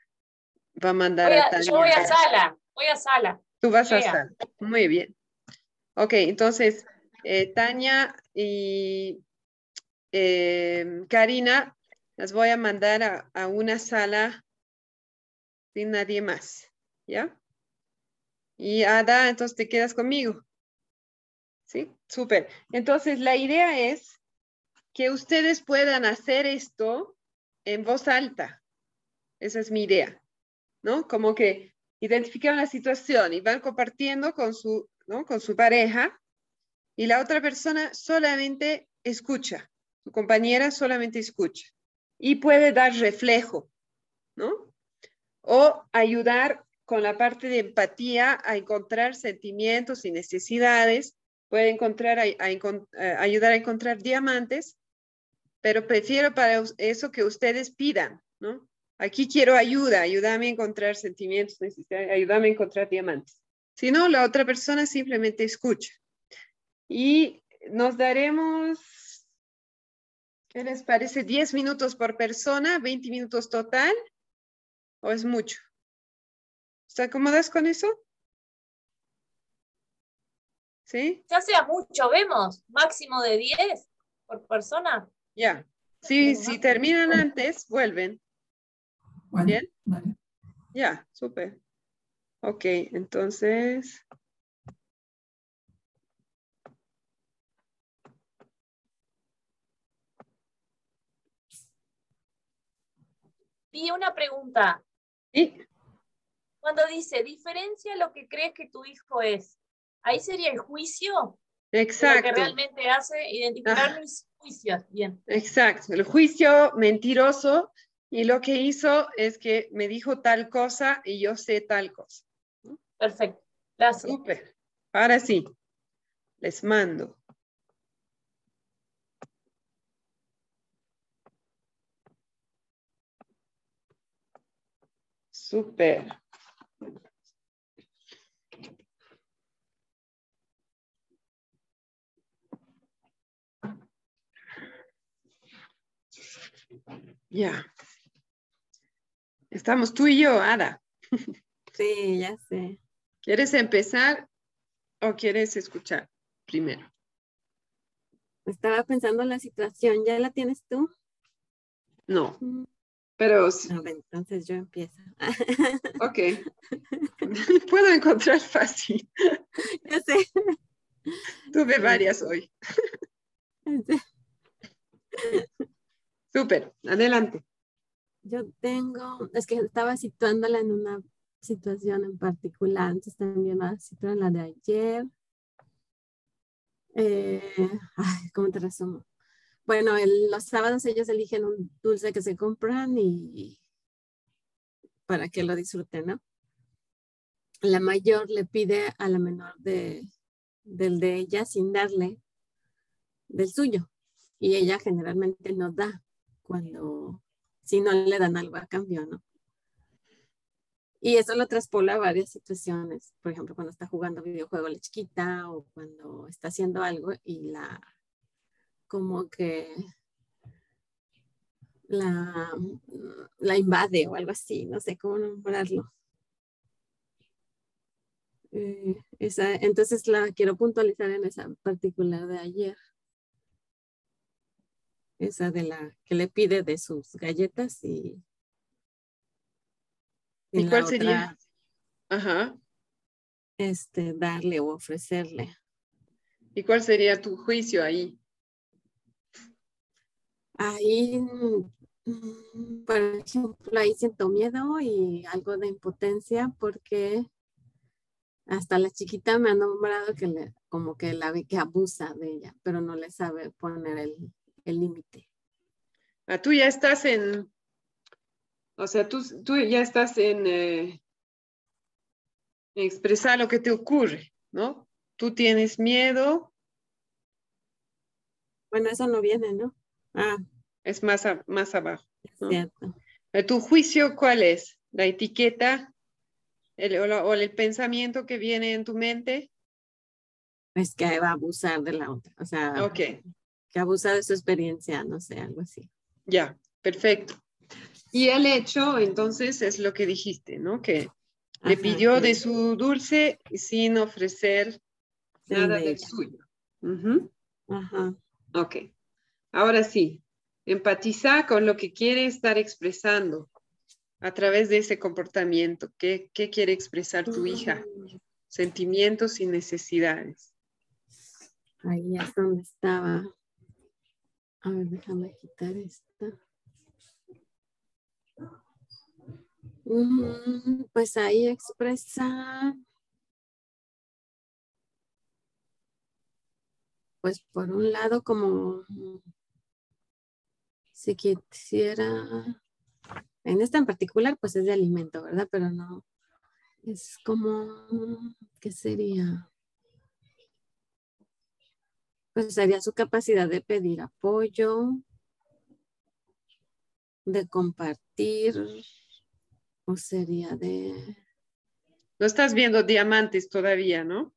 va a mandar a, Yo voy a sala, voy a sala. Tú vas a sala. Muy bien. Ok, entonces, eh, Tania y eh, Karina, las voy a mandar a, una sala sin nadie más, ¿ya? Y Ada, entonces te quedas conmigo. ¿Sí? Súper. Entonces, la idea es que ustedes puedan hacer esto en voz alta. Esa es mi idea, ¿no? Como que identifican la situación y van compartiendo con su con su pareja y la otra persona solamente escucha, su compañera solamente escucha y puede dar reflejo, ¿no? O ayudar con la parte de empatía a encontrar sentimientos y necesidades, puede encontrar, a, ayudar a encontrar diamantes, pero prefiero para eso que ustedes pidan, ¿no? Aquí quiero ayuda, ayúdame a encontrar sentimientos, necesidades, ayúdame a encontrar diamantes. Si no, la otra persona simplemente escucha. Y nos daremos, ¿qué les parece? 10 minutos por persona, 20 minutos total, o es mucho. ¿Están cómodas con eso? ¿Sí? Ya sea mucho, vemos, máximo de 10 por persona. Ya. Sí, si terminan antes, vuelven. ¿Bien? Ya, súper. Ok, entonces... Y una pregunta. ¿Sí? Cuando dice, diferencia lo que crees que tu hijo es, ¿ahí sería el juicio? Exacto. Lo que realmente hace identificar mis juicios. Bien. Exacto. El juicio mentiroso y lo que hizo es que me dijo tal cosa y yo sé tal cosa. Perfecto. Gracias. Súper. Ahora sí, les mando. Súper. Ya. Estamos tú y yo, Ada. Sí, ya sé. ¿Quieres empezar o quieres escuchar primero? Estaba pensando en la situación, ¿ya la tienes tú? No, mm. Pero... entonces yo empiezo. Ok. Puedo encontrar fácil. Ya sé. Tuve varias hoy. Súper, adelante. Yo tengo, es que estaba situándola en una situación en particular, entonces también a situar la de ayer. Eh, ¿Cómo te resumo? Bueno, los sábados ellos eligen un dulce que se compran y para que lo disfruten, ¿no? La mayor le pide a la menor de, del de ella sin darle del suyo y ella generalmente no da cuando si no le dan algo a cambio, ¿no? Y eso lo traspola a varias situaciones, por ejemplo, cuando está jugando videojuego la chiquita o cuando está haciendo algo y la, como que la, la invade o algo así, no sé cómo nombrarlo. Eh, esa, entonces la quiero puntualizar en esa particular de ayer. Esa de la que le pide de sus galletas y ¿Y cuál sería? Ajá. Este, darle o ofrecerle. ¿Y cuál sería tu juicio ahí? Ahí, mm, por ejemplo, ahí siento miedo y algo de impotencia porque hasta la chiquita me ha nombrado que le, como que la ve que abusa de ella, pero no le sabe poner el límite. Ah, tú ya estás en, o sea, tú, tú ya estás en, eh, expresar lo que te ocurre, ¿no? Tú tienes miedo. Bueno, eso no viene, ¿no? Ah. Es más, más abajo. Cierto. Eh, ¿Tu juicio cuál es? ¿La etiqueta el, o, el pensamiento que viene en tu mente? Es que va a abusar de la otra, o sea, okay. que abusa de su experiencia, no sé, algo así. Ya, perfecto. Y el hecho, entonces, es lo que dijiste, ¿no? Que le pidió de su dulce sin ofrecer nada del suyo. Ajá. Ok. Ahora sí, empatiza con lo que quiere estar expresando a través de ese comportamiento. ¿Qué, qué quiere expresar tu hija? Mm. Sentimientos y necesidades. Ahí es donde estaba. A ver, déjame quitar esta. pues ahí expresa, pues por un lado como si quisiera, en esta en particular pues es de alimento, ¿verdad? Pero no, es como, ¿qué sería? Pues sería su capacidad de pedir apoyo, de compartir, o sería de... No estás viendo diamantes todavía, ¿no?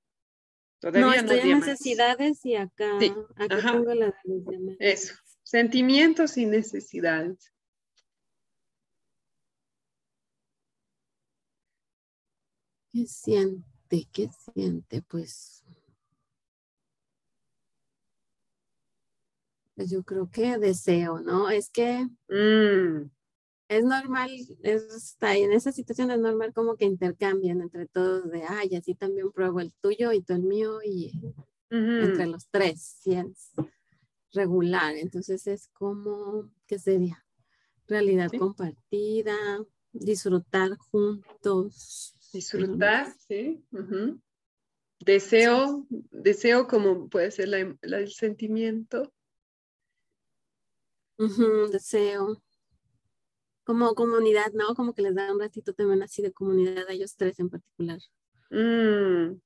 Todavía no, estoy en necesidades y acá, acá tengo la de los diamantes. Eso, sentimientos y necesidades. ¿Qué siente? ¿Qué siente? Pues, pues yo creo que deseo, ¿no? Es que mm es normal, está en esa situación es normal como que intercambian entre todos de, ay, así también pruebo el tuyo y tú el mío y entre los tres, es regular. Entonces es como, ¿qué sería? Realidad compartida, disfrutar juntos. Disfrutar, sí. Deseo, deseo como puede ser el sentimiento. deseo como comunidad, ¿no? Como que les da un ratito también así de comunidad a ellos tres en particular. Mm.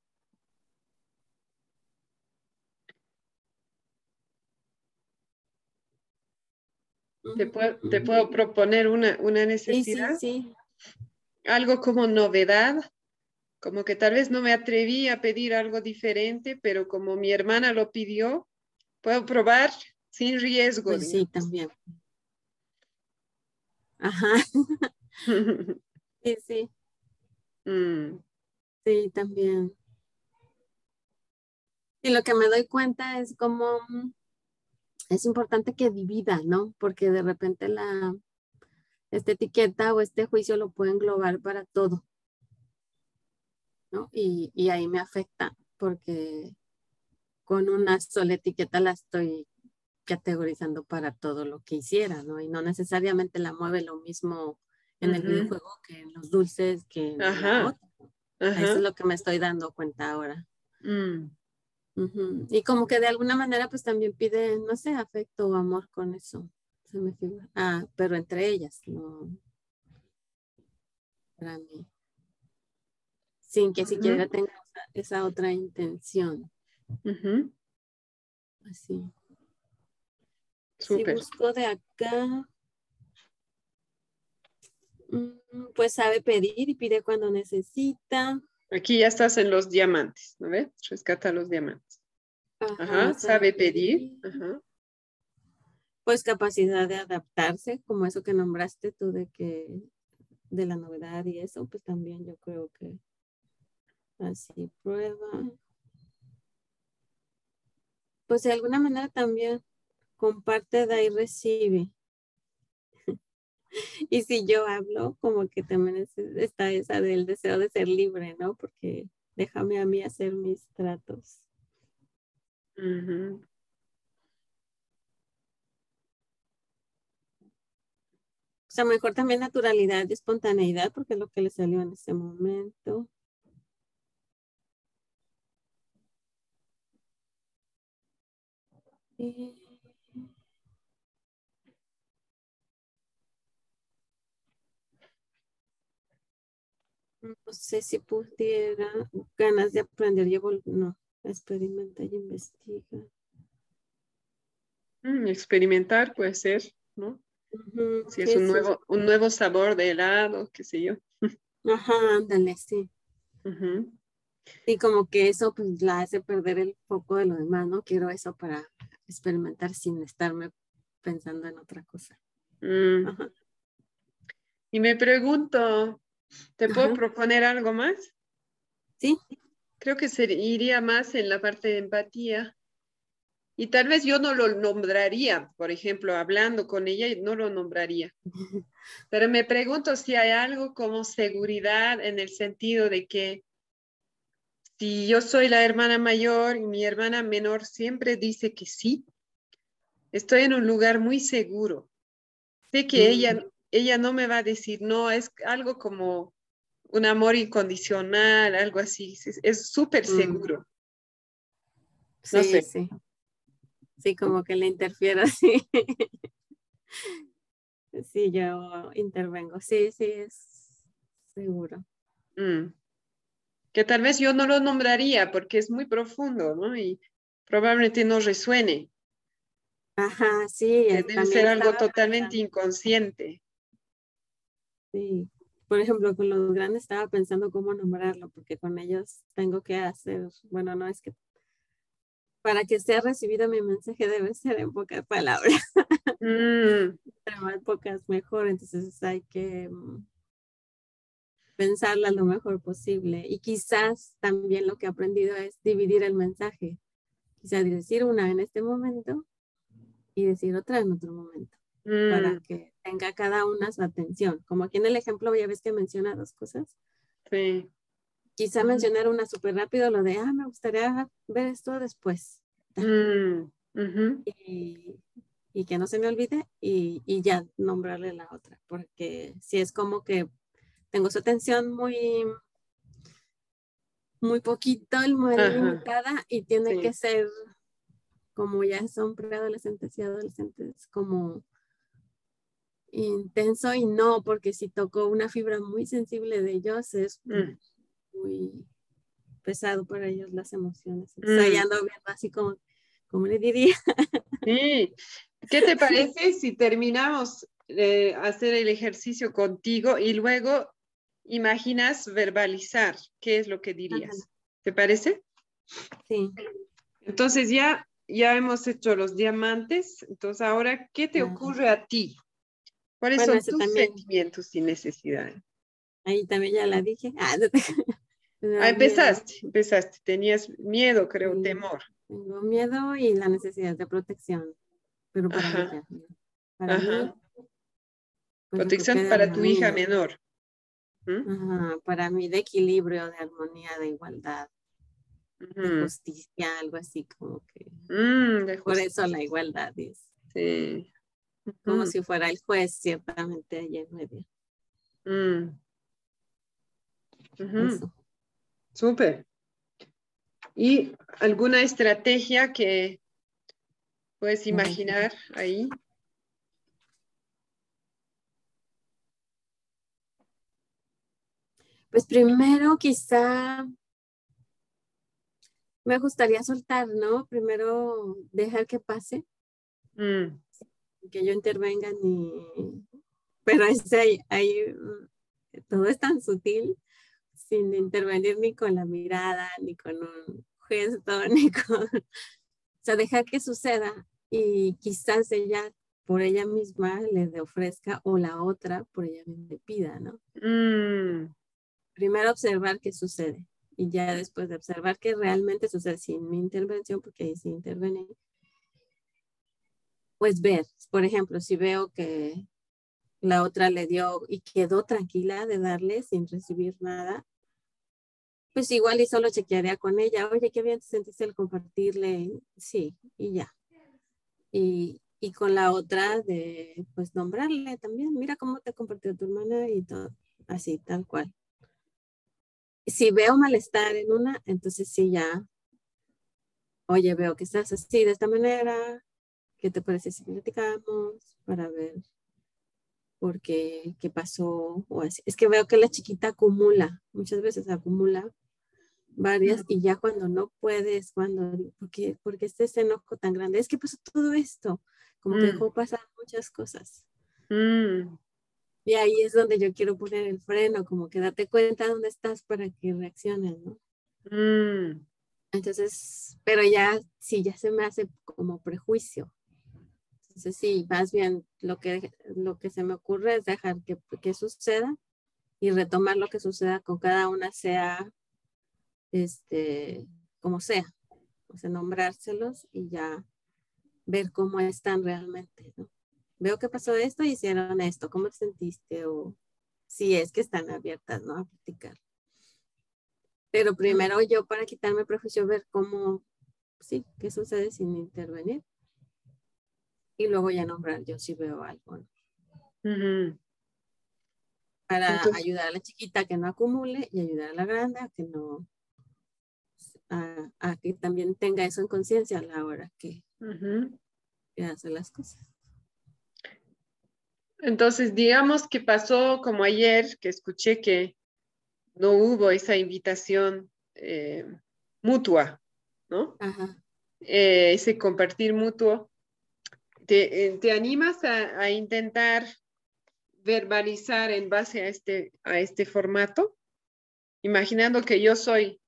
¿Te, puedo, proponer una, necesidad? Sí, sí, Algo como novedad, como que tal vez no me atreví a pedir algo diferente, pero como mi hermana lo pidió, puedo probar sin riesgo. Pues sí, también. Ajá. sí, sí. Mm. Sí, también. Y lo que me doy cuenta es como es importante que divida, ¿no? Porque de repente la esta etiqueta o este juicio lo puede englobar para todo. ¿no? Y, y ahí me afecta porque con una sola etiqueta la estoy categorizando para todo lo que hiciera, ¿no? Y no necesariamente la mueve lo mismo en el videojuego que en los dulces, que en Ajá. Eso es lo que me estoy dando cuenta ahora. Mm. Y como que de alguna manera pues también pide, no sé, afecto o amor con eso. Se me figura. Ah, pero entre ellas, no. Para mí. Sin que siquiera tenga esa, otra intención. Así. Si busco de acá, mm, pues sabe pedir y pide cuando necesita. Aquí ya estás en los diamantes, ¿no ves? Rescata los diamantes. Ajá, sabe, pedir. Pues capacidad de adaptarse, como eso que nombraste tú de que de la novedad y eso, pues también yo creo que así prueba. Pues de alguna manera también comparte, da y recibe. y si yo hablo, como que también está esa del deseo de ser libre, ¿no? Porque déjame a mí hacer mis tratos. O sea, mejor también naturalidad y espontaneidad, porque es lo que le salió en ese momento. No sé si pudiera ganas de aprender y no, experimenta y investiga. Mm, experimentar puede ser, ¿no? si es un nuevo, un nuevo sabor de helado, qué sé yo. Ajá, ándale, sí. Y como que eso pues la hace perder el foco de lo demás, ¿no? Quiero eso para experimentar sin estarme pensando en otra cosa. Mm. Y me pregunto, ¿te puedo proponer algo más? Sí. Creo que se iría más en la parte de empatía. Y tal vez yo no lo nombraría, por ejemplo, hablando con ella, no lo nombraría. Pero me pregunto si hay algo como seguridad en el sentido de que si yo soy la hermana mayor y mi hermana menor siempre dice que sí, estoy en un lugar muy seguro. Sé que ella, mm. ella no me va a decir, no, es algo como un amor incondicional, algo así. Es súper mm. seguro. Sí, sí. Sí, como que le interfiero, sí. Sí, yo intervengo. Sí, sí, es seguro. Mm que tal vez yo no lo nombraría porque es muy profundo, ¿no? Y probablemente no resuene. Ajá, sí. Debe ser algo totalmente inconsciente. Sí. Por ejemplo, con los grandes estaba pensando cómo nombrarlo, porque con ellos tengo que hacer, bueno, no es que para que sea recibido mi mensaje debe ser en pocas palabras. Mm. más pocas mejor, entonces hay que mm, pensarla lo mejor posible. Y quizás también lo que he aprendido es dividir el mensaje. Quizás decir una en este momento y decir otra en otro momento. Para mm. que tenga cada una su atención. Como aquí en el ejemplo ya ves que menciona dos cosas. Sí. Quizá mencionar una súper rápido, lo de, ah, me gustaría ver esto después. Mm, y, y, que no se me olvide y, y, ya nombrarle la otra, porque si es como que tengo su atención muy, muy poquito, muy limitada y tiene que ser como ya son preadolescentes y adolescentes, como intenso y no, porque si tocó una fibra muy sensible de ellos es mm. muy pesado para ellos las emociones. Mm. viendo así como, como le diría. Sí. ¿Qué te parece si terminamos de hacer el ejercicio contigo y luego imaginas verbalizar, ¿qué es lo que dirías? ¿Te parece? Sí. Entonces ya, ya hemos hecho los diamantes, entonces ahora, ¿qué te ocurre a ti? ¿Cuáles son tus sentimientos y necesidades? Ahí también ya la dije. Ah, ah empezaste, empezaste. Tenías miedo, creo, temor. Tengo miedo y la necesidad de protección, pero para Ajá. Para Ajá. Pues, protección para tu hija menor para mí de equilibrio, de armonía, de igualdad. de justicia, algo así como que. Mm, por eso la igualdad es. Sí. Como si fuera el juez, ciertamente, allí en medio. Mm. Súper. ¿Y alguna estrategia que puedes imaginar ahí? Pues primero quizá me gustaría soltar, ¿no? Primero dejar que pase, mm. Que yo intervenga ni... Pero es ahí, ahí, todo es tan sutil, sin intervenir ni con la mirada, ni con un gesto, ni con... O sea, dejar que suceda y quizás ella por ella misma le ofrezca o la otra por ella misma le pida, ¿no? Mm primero observar qué sucede y ya después de observar qué realmente sucede sin mi intervención, porque ahí sí intervene, pues ver, por ejemplo, si veo que la otra le dio y quedó tranquila de darle sin recibir nada, pues igual y solo chequearía con ella, oye, qué bien te sentiste al compartirle, sí, y ya. Y, y con la otra de, pues, nombrarle también, mira cómo te compartió tu hermana y todo, así, tal cual si veo malestar en una, entonces sí ya, oye, veo que estás así de esta manera, ¿qué te parece si platicamos para ver por qué, qué pasó? O así. Es que veo que la chiquita acumula, muchas veces acumula varias y ya cuando no puedes, cuando, porque, porque este enojo tan grande, es que pasó todo esto, como que mm. dejó pasar muchas cosas. Mm. Y ahí es donde yo quiero poner el freno, como que date cuenta dónde estás para que reacciones, ¿no? Mm. Entonces, pero ya, sí, ya se me hace como prejuicio. Entonces, sí, más bien lo que, lo que se me ocurre es dejar que, que suceda y retomar lo que suceda con cada una, sea, este, como sea. O sea, nombrárselos y ya ver cómo están realmente, ¿no? veo que pasó esto y hicieron esto, ¿cómo te sentiste? O si es que están abiertas, ¿no? A practicar. Pero primero yo para quitarme el prejuicio, ver cómo, sí, qué sucede sin intervenir. Y luego ya nombrar yo si veo algo. Para ayudar a la chiquita que no acumule y ayudar a la grande a que no, a, que también tenga eso en conciencia a la hora que, que hace las cosas. Entonces, digamos que pasó como ayer, que escuché que no hubo esa invitación eh, mutua, ¿no? Eh, ese compartir mutuo. ¿Te, eh, animas a, intentar verbalizar en base a este, a este formato? Imaginando que yo soy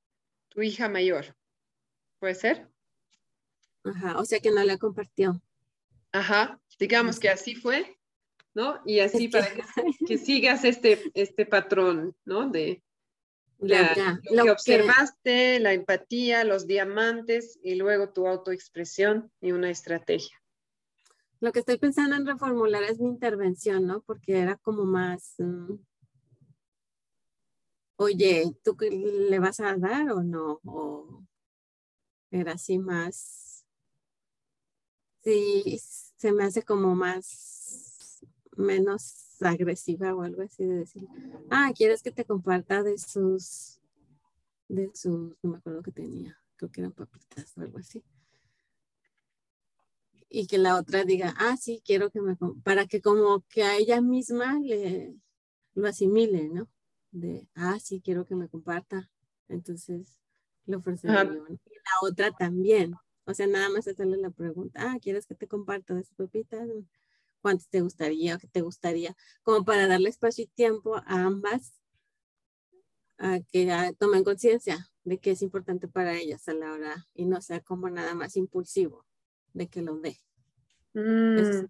tu hija mayor. ¿Puede ser? Ajá, o sea que no la compartió. Ajá, digamos que así fue ¿no? Y así para que, sigas este, este patrón, ¿no? De lo, que observaste, la empatía, los diamantes y luego tu autoexpresión y una estrategia. Lo que estoy pensando en reformular es mi intervención, ¿no? Porque era como más, mm, oye, ¿tú le vas a dar o no? O era así más, sí, se me hace como más menos agresiva o algo así de decir, ah, ¿quieres que te comparta de sus, de sus, no me acuerdo que tenía, creo que eran papitas o algo así. Y que la otra diga, ah, sí, quiero que me, para que como que a ella misma le, lo asimile, ¿no? De, ah, sí, quiero que me comparta. Entonces, le ofrecería yo. Y la otra también. O sea, nada más hacerle la pregunta, ah, ¿quieres que te comparta de sus papitas? cuántos te gustaría o qué te gustaría, como para darle espacio y tiempo a ambas a que tomen conciencia de que es importante para ellas a la hora y no sea como nada más impulsivo de que lo dé. Mm.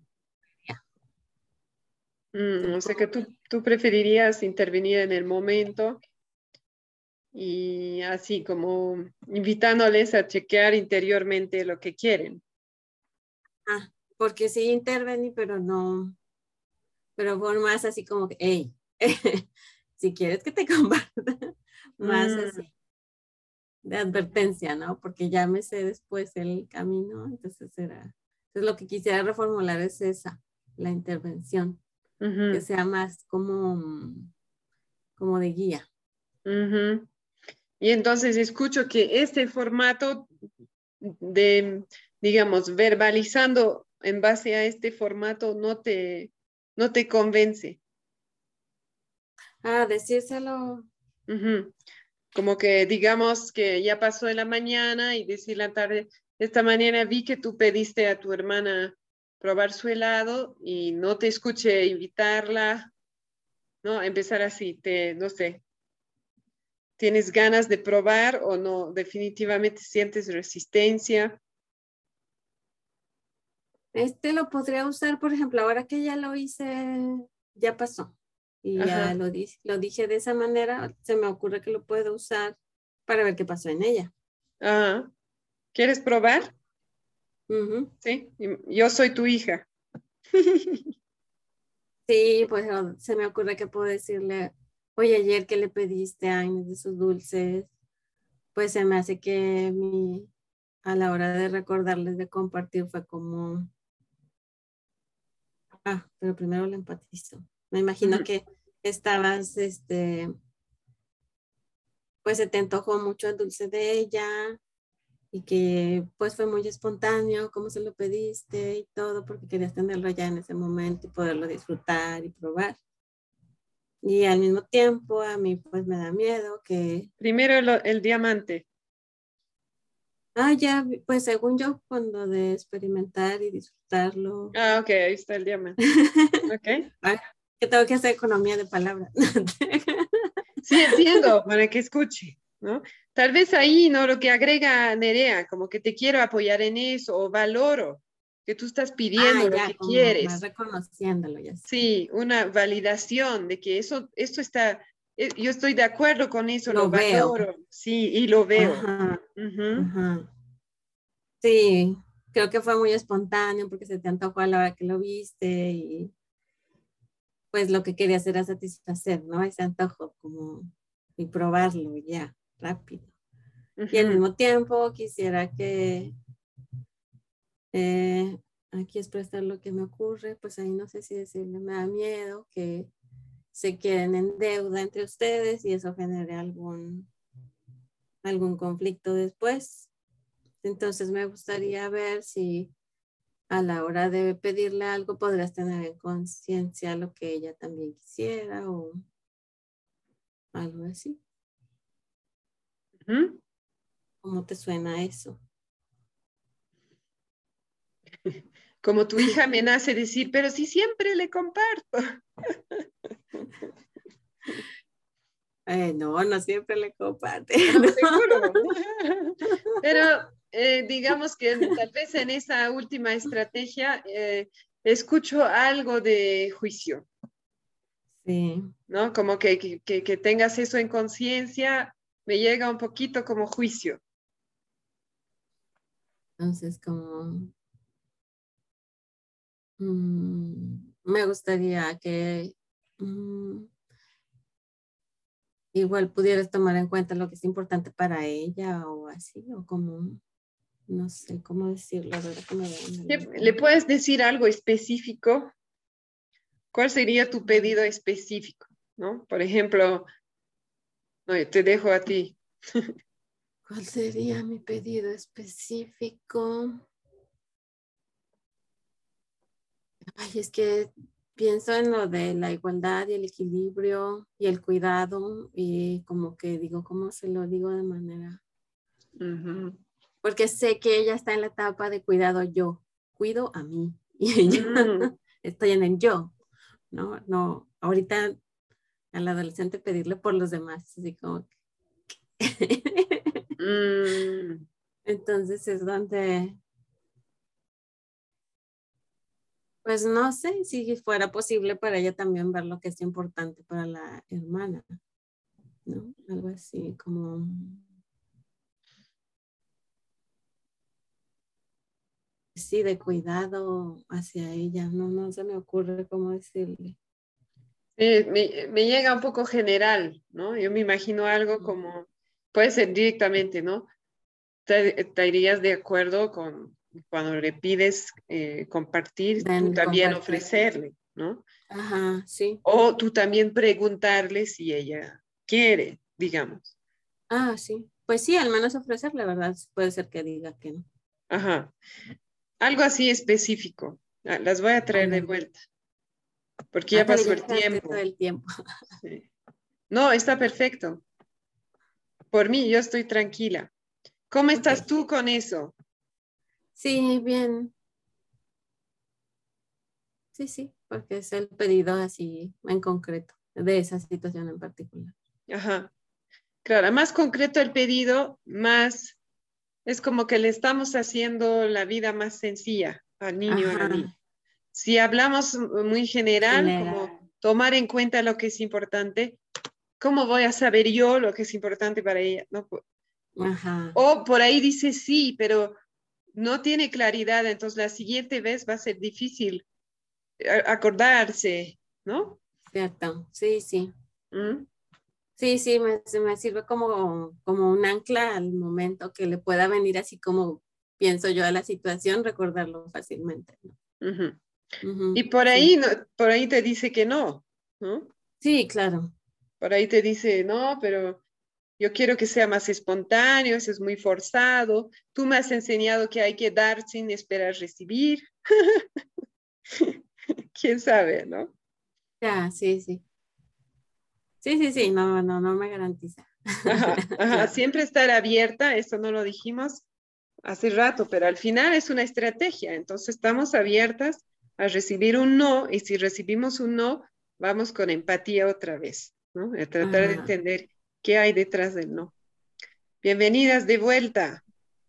Mm, o sea que tú, tú preferirías intervenir en el momento y así como invitándoles a chequear interiormente lo que quieren. Ah, porque sí intervení, pero no, pero por más así como que, hey, si quieres que te comparta, más mm. así. De advertencia, ¿no? Porque ya me sé después el camino, entonces era, entonces lo que quisiera reformular es esa, la intervención, que sea más como, como de guía. Y entonces escucho que este formato de, digamos, verbalizando en base a este formato no te, no te convence. Ah, decírselo. Como que digamos que ya pasó en la mañana y decir la tarde, esta mañana vi que tú pediste a tu hermana probar su helado y no te escuché invitarla, ¿no? Empezar así, te, no sé, ¿tienes ganas de probar o no? Definitivamente sientes resistencia. Este lo podría usar, por ejemplo, ahora que ya lo hice, ya pasó. Y ya lo, lo dije de esa manera, se me ocurre que lo puedo usar para ver qué pasó en ella. ¿Quieres probar? Sí, yo soy tu hija. sí, pues se me ocurre que puedo decirle, oye, ayer que le pediste a de sus dulces, pues se me hace que mi, a la hora de recordarles de compartir fue como, ah, pero primero le empatizo. Me imagino que estabas, este, pues se te antojó mucho el dulce de ella y que pues fue muy espontáneo, cómo se lo pediste y todo, porque querías tenerlo ya en ese momento y poderlo disfrutar y probar. Y al mismo tiempo a mí pues me da miedo que... Primero el, el diamante. Ah, ya, pues según yo, cuando de experimentar y disfrutarlo. Ah, ok, ahí está el diamante. Ok. Que tengo que hacer economía de palabras. sí, entiendo, para que escuche, ¿no? Tal vez ahí, ¿no? Lo que agrega Nerea, como que te quiero apoyar en eso, o valoro que tú estás pidiendo ah, lo que quieres. reconociéndolo ya. Sí, una validación de que eso, esto está, eh, yo estoy de acuerdo con eso, lo, valoro. Sí, y lo veo. Sí, creo que fue muy espontáneo porque se te antojó a la hora que lo viste y pues lo que querías era satisfacer, ¿no? Ese antojo como y probarlo ya, rápido. Y al mismo tiempo quisiera que eh, aquí expresar lo que me ocurre, pues ahí no sé si decirle, me da miedo que se queden en deuda entre ustedes y eso genere algún, algún conflicto después. Entonces me gustaría ver si a la hora de pedirle algo podrás tener en conciencia lo que ella también quisiera o algo así. ¿Cómo te suena eso? Como tu hija me nace decir, pero si siempre le comparto. Eh, no, no siempre le comparte. Pero eh, digamos que tal vez en esa última estrategia eh, escucho algo de juicio. Sí. ¿No? Como que, que, que tengas eso en conciencia, me llega un poquito como juicio. Entonces, como mm, me gustaría que mm, igual pudieras tomar en cuenta lo que es importante para ella o así, o como, no sé cómo decirlo. ¿Le puedes decir algo específico? ¿Cuál sería tu pedido específico? ¿No? Por ejemplo, no, te dejo a ti. ¿Cuál sería mi pedido específico? Ay, es que pienso en lo de la igualdad y el equilibrio y el cuidado y como que digo, ¿cómo se lo digo de manera? Porque sé que ella está en la etapa de cuidado yo, cuido a mí y ella mm. estoy en el yo, ¿no? No, ahorita al adolescente pedirle por los demás, así como mm. Entonces es donde Pues no sé si fuera posible para ella también ver lo que es importante para la hermana, ¿no? Algo así como... Sí, de cuidado hacia ella, no, no se me ocurre cómo decirle. me, me, llega un poco general, ¿no? Yo me imagino algo como puede ser directamente, ¿no? ¿Estarías de acuerdo con cuando le pides eh, compartir, tú también ofrecerle, ¿no? Ajá, sí. O tú también preguntarle si ella quiere, digamos. Ah, sí. Pues sí, al menos ofrecerle, ¿verdad? Puede ser que diga que no. Ajá. Algo así específico. Ah, las voy a traer de vuelta. Porque ya pasó el tiempo. el tiempo. No, está perfecto. Por mí, yo estoy tranquila. ¿Cómo estás tú con eso? Sí, bien. Sí, sí, porque es el pedido así en concreto, de esa situación en particular. Ajá. Claro, más concreto el pedido, más es como que le estamos haciendo la vida más sencilla al niño a la niña. Si hablamos muy general, como tomar en cuenta lo que es importante, ¿cómo voy a saber yo lo que es importante para ella? ¿No? O por ahí dice sí, pero no tiene claridad, entonces la siguiente vez va a ser difícil eh, acordarse, ¿no? Cierto, sí, sí. ¿Mm? Sí, sí, me, me sirve como, como un ancla al momento que le pueda venir así como pienso yo a la situación, recordarlo fácilmente. y por ahí, por ahí te dice que no, ¿no? Sí, claro. Por ahí te dice, no, pero yo quiero que sea más espontáneo, eso es muy forzado. Tú me has enseñado que hay que dar sin esperar recibir. ¿Quién sabe, no? Ya, sí, sí. Sí, sí, sí, no, no, no me garantiza. Siempre estar abierta, eso no lo dijimos hace rato, pero al final es una estrategia, entonces estamos abiertas a recibir un no y si recibimos un no, vamos con empatía otra vez, ¿no? A tratar de entender qué hay detrás del no. Bienvenidas de vuelta.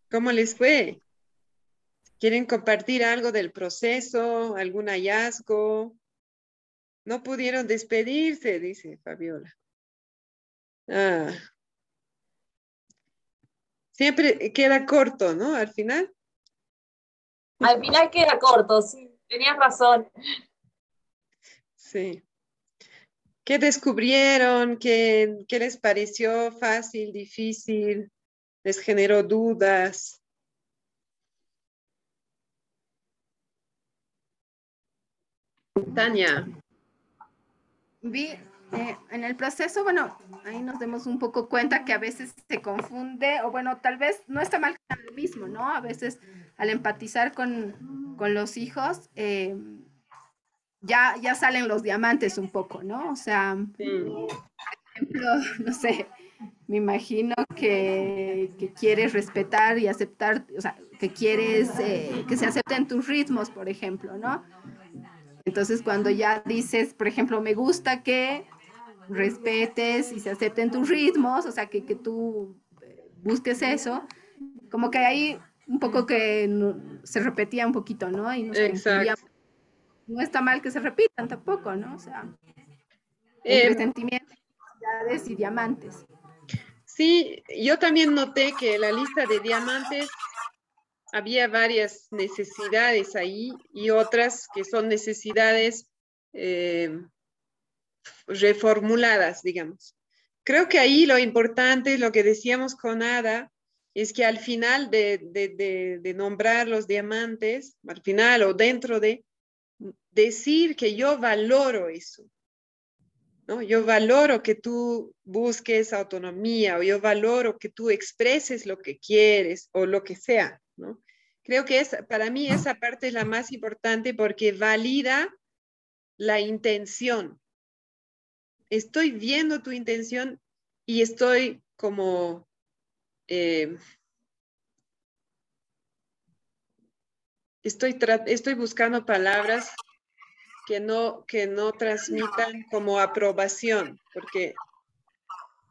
¿Cómo les fue? ¿Quieren compartir algo del proceso, algún hallazgo? No pudieron despedirse, dice Fabiola. Ah. Siempre queda corto, ¿no? Al final. Al final queda corto, sí, tenías razón. Sí. ¿Qué descubrieron? ¿Qué, ¿Qué, les pareció fácil, difícil? ¿Les generó dudas? Tania vi eh, en el proceso, bueno, ahí nos demos un poco cuenta que a veces se confunde, o bueno, tal vez no está mal lo mismo, ¿no? A veces al empatizar con, con los hijos, eh, ya, ya salen los diamantes un poco, ¿no? O sea, por ejemplo, no sé, me imagino que, que, quieres respetar y aceptar, o sea, que quieres eh, que se acepten tus ritmos, por ejemplo, ¿no? Entonces, cuando ya dices, por ejemplo, me gusta que respetes y se acepten tus ritmos, o sea, que, que tú eh, busques eso, como que ahí un poco que se repetía un poquito, ¿no? Y no está mal que se repitan tampoco, ¿no? O sea, eh, sentimientos, y diamantes. Sí, yo también noté que la lista de diamantes había varias necesidades ahí y otras que son necesidades eh, reformuladas, digamos. Creo que ahí lo importante, lo que decíamos con Ada, es que al final de, nombrar los diamantes, al final o dentro de, decir que yo valoro eso. ¿no? Yo valoro que tú busques autonomía o yo valoro que tú expreses lo que quieres o lo que sea. Creo que es, para mí esa parte es la más importante porque valida la intención. Estoy viendo tu intención y estoy como... Eh, estoy, estoy buscando palabras que no, que no transmitan como aprobación, porque...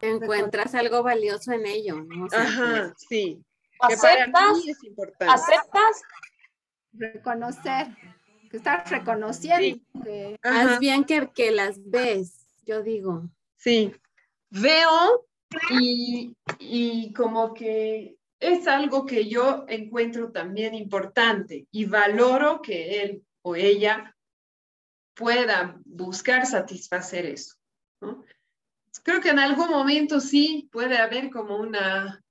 Encuentras algo valioso en ello, Ajá, sí. ¿Aceptas? ¿Aceptas? Reconocer, que estás reconociendo. Más bien que, que las ves, yo digo. Sí, veo y, y como que es algo que yo encuentro también importante y valoro que él o ella pueda buscar satisfacer eso. ¿no? creo que en algún momento sí puede haber como una,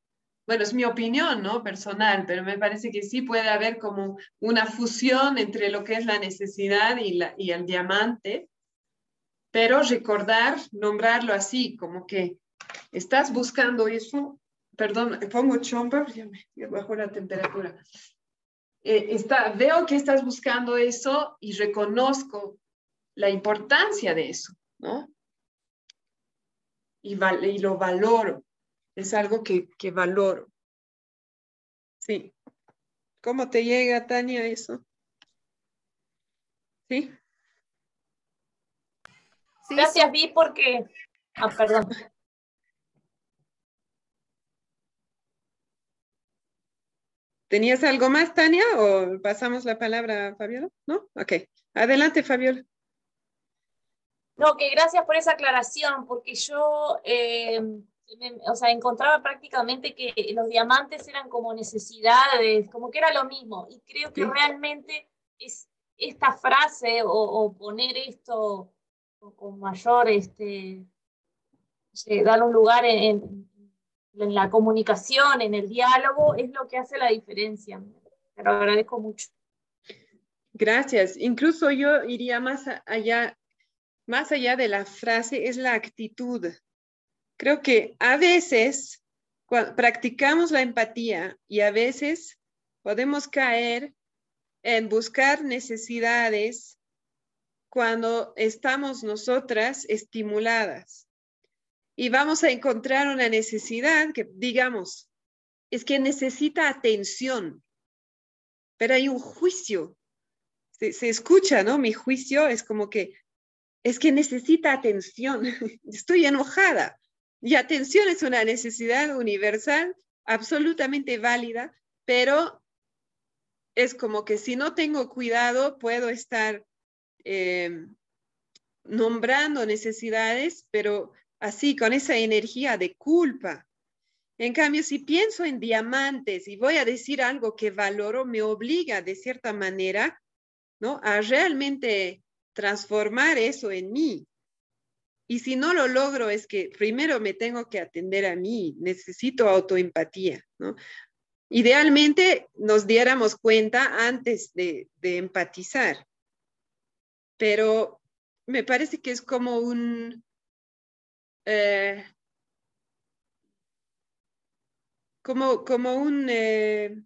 bueno, es mi opinión, ¿no? Personal, pero me parece que sí puede haber como una fusión entre lo que es la necesidad y, la, y el diamante, pero recordar, nombrarlo así, como que estás buscando eso, perdón, pongo chompa, ya me la temperatura. Eh, está, veo que estás buscando eso y reconozco la importancia de eso, ¿no? Y, y lo valoro, es algo que, que valoro. Sí. ¿Cómo te llega, Tania, eso? ¿Sí? Gracias, Vi, porque... Ah, perdón. ¿Tenías algo más, Tania, o pasamos la palabra a Fabiola? ¿No? Ok. Adelante, Fabiola. No, que gracias por esa aclaración, porque yo, eh, o sea, encontraba prácticamente que los diamantes eran como necesidades, como que era lo mismo, y creo que realmente es esta frase o, poner esto con mayor, este, dar un lugar en, en la comunicación, en el diálogo, es lo que hace la diferencia. Te lo agradezco mucho. Gracias. Incluso yo iría más allá, más allá de la frase, es la actitud. Creo que a veces practicamos la empatía y a veces podemos caer en buscar necesidades cuando estamos nosotras estimuladas y vamos a encontrar una necesidad que, digamos, es que necesita atención, pero hay un juicio. Se, escucha, ¿no? Mi juicio es como que, es que necesita atención. Estoy enojada. Y atención es una necesidad universal, absolutamente válida, pero es como que si no tengo cuidado, puedo estar eh, nombrando necesidades, pero así, con esa energía de culpa. En cambio, si pienso en diamantes y voy a decir algo que valoro, me obliga de cierta manera, ¿no? A realmente transformar eso en mí. Y si no lo logro, es que primero me tengo que atender a mí, necesito autoempatía, ¿no? Idealmente nos diéramos cuenta antes de, de empatizar, pero me parece que es como un, eh, como, como, un, eh,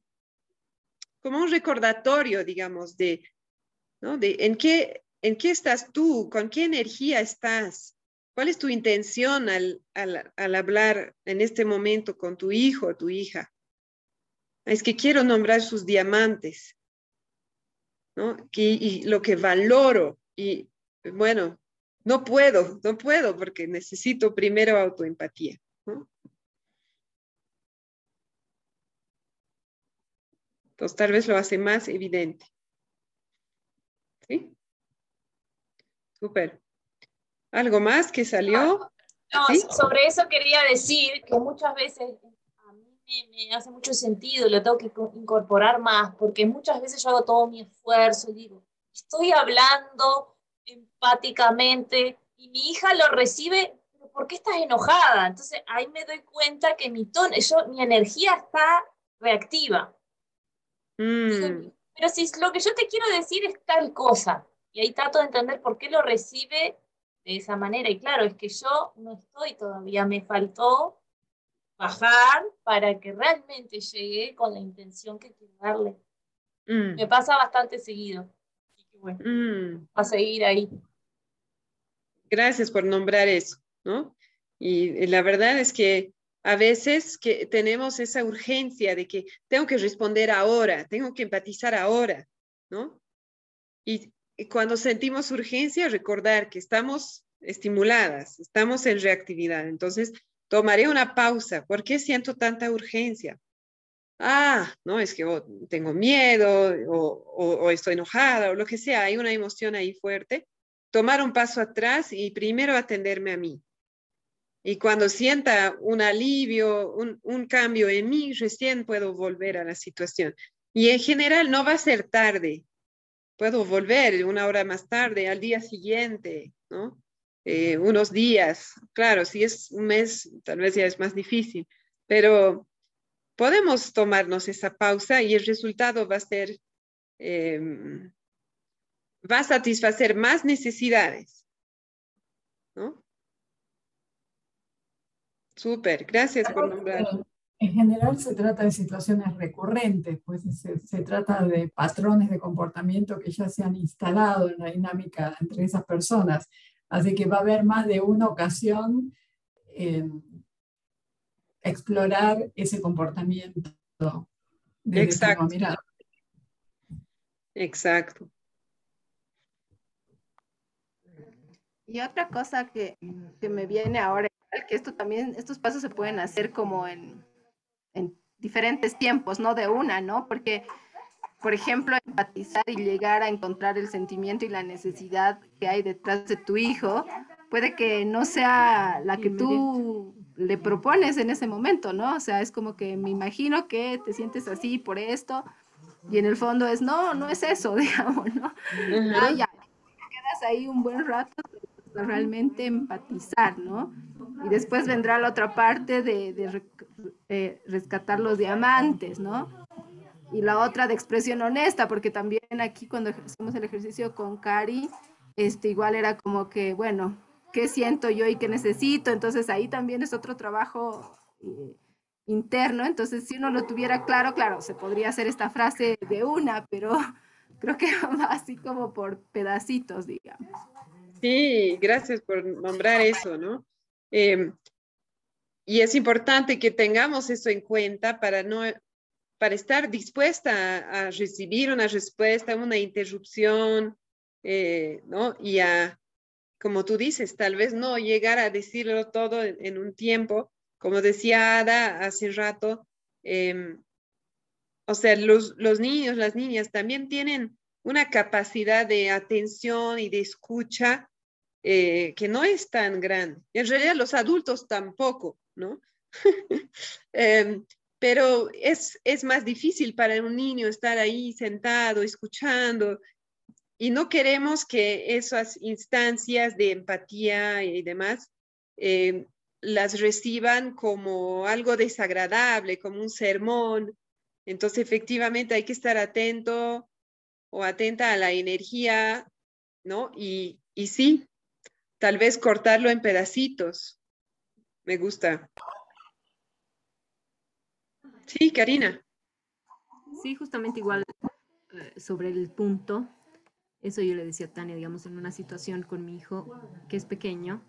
como un recordatorio, digamos, de, ¿no? de en, qué, en qué estás tú, con qué energía estás, cuál es tu intención al, hablar en este momento con tu hijo o tu hija. Es que quiero nombrar sus diamantes, ¿no? y lo que valoro. Y bueno, no puedo, no puedo porque necesito primero autoempatía. Entonces tal vez lo hace más evidente. ¿Sí? Súper. ¿Algo más que salió? No, sobre eso quería decir que muchas veces a mí me, hace mucho sentido, lo tengo que incorporar más, porque muchas veces yo hago todo mi esfuerzo y digo, estoy hablando empáticamente y mi hija lo recibe, ¿por qué estás enojada? Entonces ahí me doy cuenta que mi tono, yo, mi energía está reactiva. Mm. Pero si lo que yo te quiero decir es tal cosa, y ahí trato de entender por qué lo recibe de esa manera. Y claro, es que yo no estoy todavía, me faltó bajar para que realmente llegue con la intención que quiero darle. Mm. Me pasa bastante seguido. Mm. a seguir ahí. Gracias por nombrar eso, ¿no? Y la verdad es que a veces que tenemos esa urgencia de que tengo que responder ahora, tengo que empatizar ahora, ¿no? Y, cuando sentimos urgencia, recordar que estamos estimuladas, estamos en reactividad. Entonces, tomaré una pausa. ¿Por qué siento tanta urgencia? ah, no, es que tengo miedo o, estoy enojada o lo que sea, hay una emoción ahí fuerte, tomar un paso atrás y primero atenderme a mí. Y cuando sienta un alivio, un, un cambio en mí, recién puedo volver a la situación. Y en general no va a ser tarde. Puedo volver una hora más tarde, al día siguiente, ¿no? eh, unos días. Claro, si es un mes, tal vez ya es más difícil, pero podemos tomarnos esa pausa y el resultado va a ser, em, va a satisfacer más necesidades. ¿No? Súper, gracias por nombrar. En general se trata de situaciones recurrentes, pues se, se, trata de patrones de comportamiento que ya se han instalado en la dinámica entre esas personas. Así que va a haber más de una ocasión en explorar ese comportamiento. Exacto. Exacto. Y otra cosa que, que, me viene ahora, que esto también, estos pasos se pueden hacer como en, en diferentes tiempos, no de una, ¿no? Porque por ejemplo, empatizar y llegar a encontrar el sentimiento y la necesidad que hay detrás de tu hijo, puede que no sea la que tú le propones en ese momento, ¿no? O sea, es como que me imagino que te sientes así por esto, y en el fondo es, no, no es eso, digamos, ¿no? Ah, ya, quedas ahí un buen rato realmente empatizar, ¿no? Y después vendrá la otra parte de, eh, rescatar los diamantes, ¿no? y la otra de expresión honesta, porque también aquí cuando hacemos el ejercicio con Cari, este, igual era como que, bueno, ¿qué siento yo y qué necesito? Entonces ahí también es otro trabajo eh, interno, entonces si uno lo tuviera claro, claro, se podría hacer esta frase de una, pero creo que así como por pedacitos, digamos. Sí, gracias por nombrar eso, ¿no? Em, y es importante que tengamos eso en cuenta para no para estar dispuesta a, recibir una respuesta, una interrupción, eh, ¿no? Y a, como tú dices, tal vez no llegar a decirlo todo en, un tiempo, como decía Ada hace rato, em, o sea, los, los niños, las niñas también tienen una capacidad de atención y de escucha eh, que no es tan grande. En realidad los adultos tampoco, ¿no? Em, pero es, es más difícil para un niño estar ahí sentado, escuchando, y no queremos que esas instancias de empatía y demás eh, las reciban como algo desagradable, como un sermón. Entonces, efectivamente, hay que estar atento o atenta a la energía, ¿no? Y, y sí, tal vez cortarlo en pedacitos. Me gusta. Sí, Karina. Sí, justamente igual eh, sobre el punto, eso yo le decía a Tania, digamos, en una situación con mi hijo que es pequeño,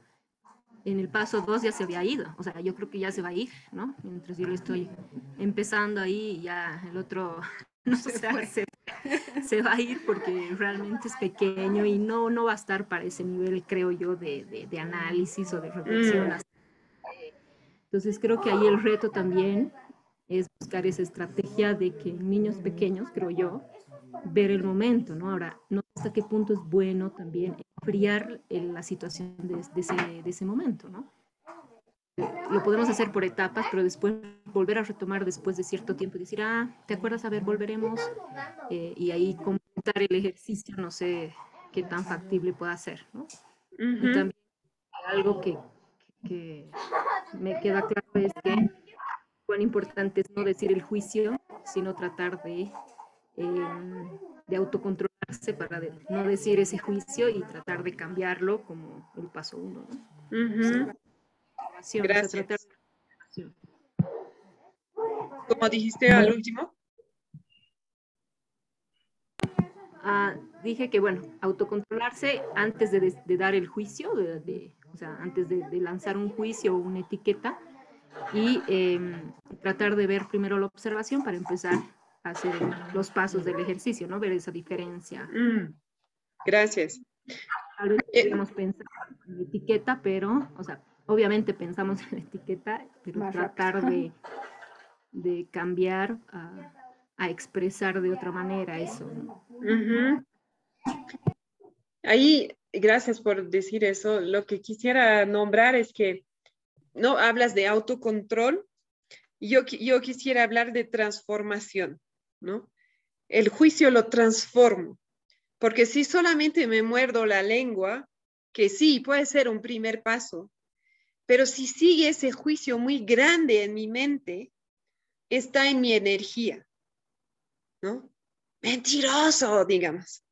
en el paso dos ya se había ido, o sea, yo creo que ya se va a ir, ¿no? Mientras yo le estoy empezando ahí, ya el otro no se, se, va a ir porque realmente es pequeño y no, no va a estar para ese nivel, creo yo, de, de, análisis o de reflexión. Mm. Entonces creo que ahí el reto también es buscar esa estrategia de que niños pequeños, creo yo, ver el momento, ¿no? Ahora, no hasta qué punto es bueno también enfriar la situación de, ese, de ese momento, ¿no? Lo podemos hacer por etapas, pero después volver a retomar después de cierto tiempo y decir, ah, ¿te acuerdas? A ver, volveremos. Eh, y ahí comentar el ejercicio, no sé qué tan factible pueda ser, ¿no? Y también algo que, que me queda claro es que cuán importante es no decir el juicio, sino tratar de, em, de autocontrolarse para no decir ese juicio y tratar de cambiarlo como el paso uno. Gracias. ¿Cómo dijiste al último? Ah, dije que, bueno, autocontrolarse antes de, de dar el juicio, de, o sea, antes de, lanzar un juicio o una etiqueta, y em, tratar de ver primero la observación para empezar a hacer los pasos del ejercicio, ¿no? Ver esa diferencia. Mm, gracias. Tal vez eh, pensar en etiqueta, pero, o sea, obviamente pensamos en la etiqueta, pero tratar de, de cambiar a, a, expresar de otra manera eso. Ahí, gracias por decir eso. Lo que quisiera nombrar es que no hablas de autocontrol. Yo, yo quisiera hablar de transformación, ¿no? El juicio lo transformo, porque si solamente me muerdo la lengua, que sí, puede ser un primer paso, pero si sigue ese juicio muy grande en mi mente, está en mi energía, ¿no? Mentiroso, digamos.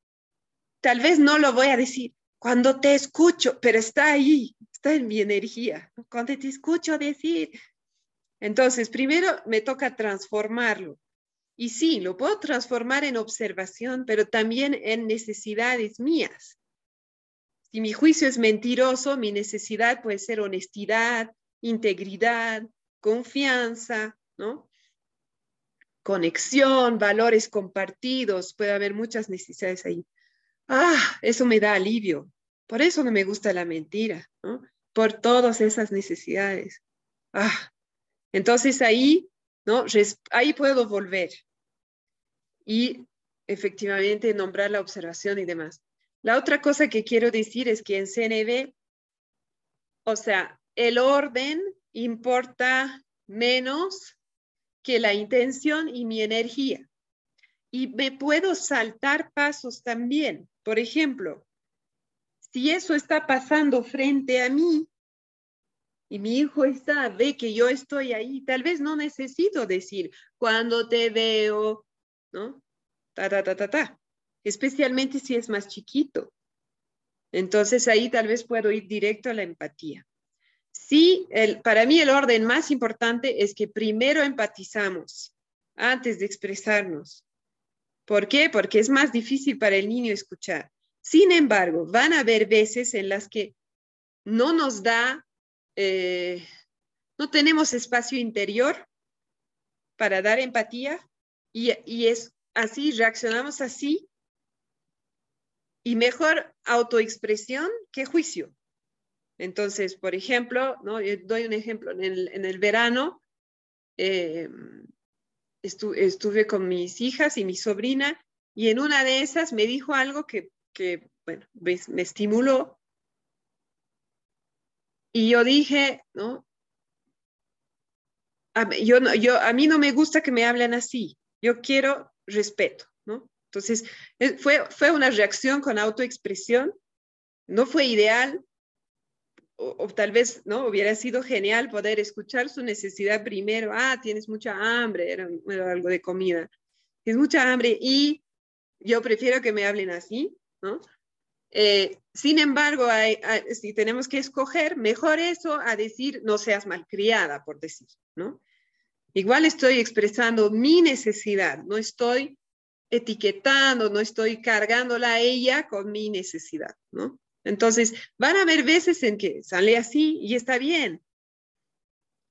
Tal vez no lo voy a decir cuando te escucho, pero está ahí, está en mi energía. Cuando te escucho decir. Entonces, primero me toca transformarlo. Y sí, lo puedo transformar en observación, pero también en necesidades mías. Si mi juicio es mentiroso, mi necesidad puede ser honestidad, integridad, confianza, ¿no? Conexión, valores compartidos, puede haber muchas necesidades ahí. Ah, eso me da alivio. Por eso no me gusta la mentira, ¿no? Por todas esas necesidades. Ah, entonces ahí, ¿no? Ahí puedo volver y efectivamente nombrar la observación y demás. La otra cosa que quiero decir es que en CNV, o sea, el orden importa menos que la intención y mi energía. Y me puedo saltar pasos también. Por ejemplo, si eso está pasando frente a mí y mi hijo está, ve que yo estoy ahí, tal vez no necesito decir, cuando te veo, ¿no? Ta, ta, ta, ta, ta especialmente si es más chiquito. Entonces ahí tal vez puedo ir directo a la empatía. Sí, el, para mí el orden más importante es que primero empatizamos antes de expresarnos. ¿Por qué? Porque es más difícil para el niño escuchar. Sin embargo, van a haber veces en las que no nos da, eh, no tenemos espacio interior para dar empatía y, y es así, reaccionamos así y mejor autoexpresión que juicio. Entonces, por ejemplo, ¿no? doy un ejemplo, en el, verano eh, estuve con mis hijas y mi sobrina y en una de esas me dijo algo que, bueno, me, me estimuló. Y yo dije, ¿no? A, yo, yo, a mí no me gusta que me hablen así, yo quiero respeto, ¿no? Entonces, fue, fue una reacción con autoexpresión, no fue ideal, o, tal vez no hubiera sido genial poder escuchar su necesidad primero. Ah, tienes mucha hambre, era, algo de comida. Tienes mucha hambre y yo prefiero que me hablen así, ¿no? Eh, sin embargo, si tenemos que escoger, mejor eso a decir no seas malcriada, por decir, ¿no? Igual estoy expresando mi necesidad, no estoy etiquetando, no estoy cargándola a ella con mi necesidad, ¿no? Entonces, van a haber veces en que sale así y está bien,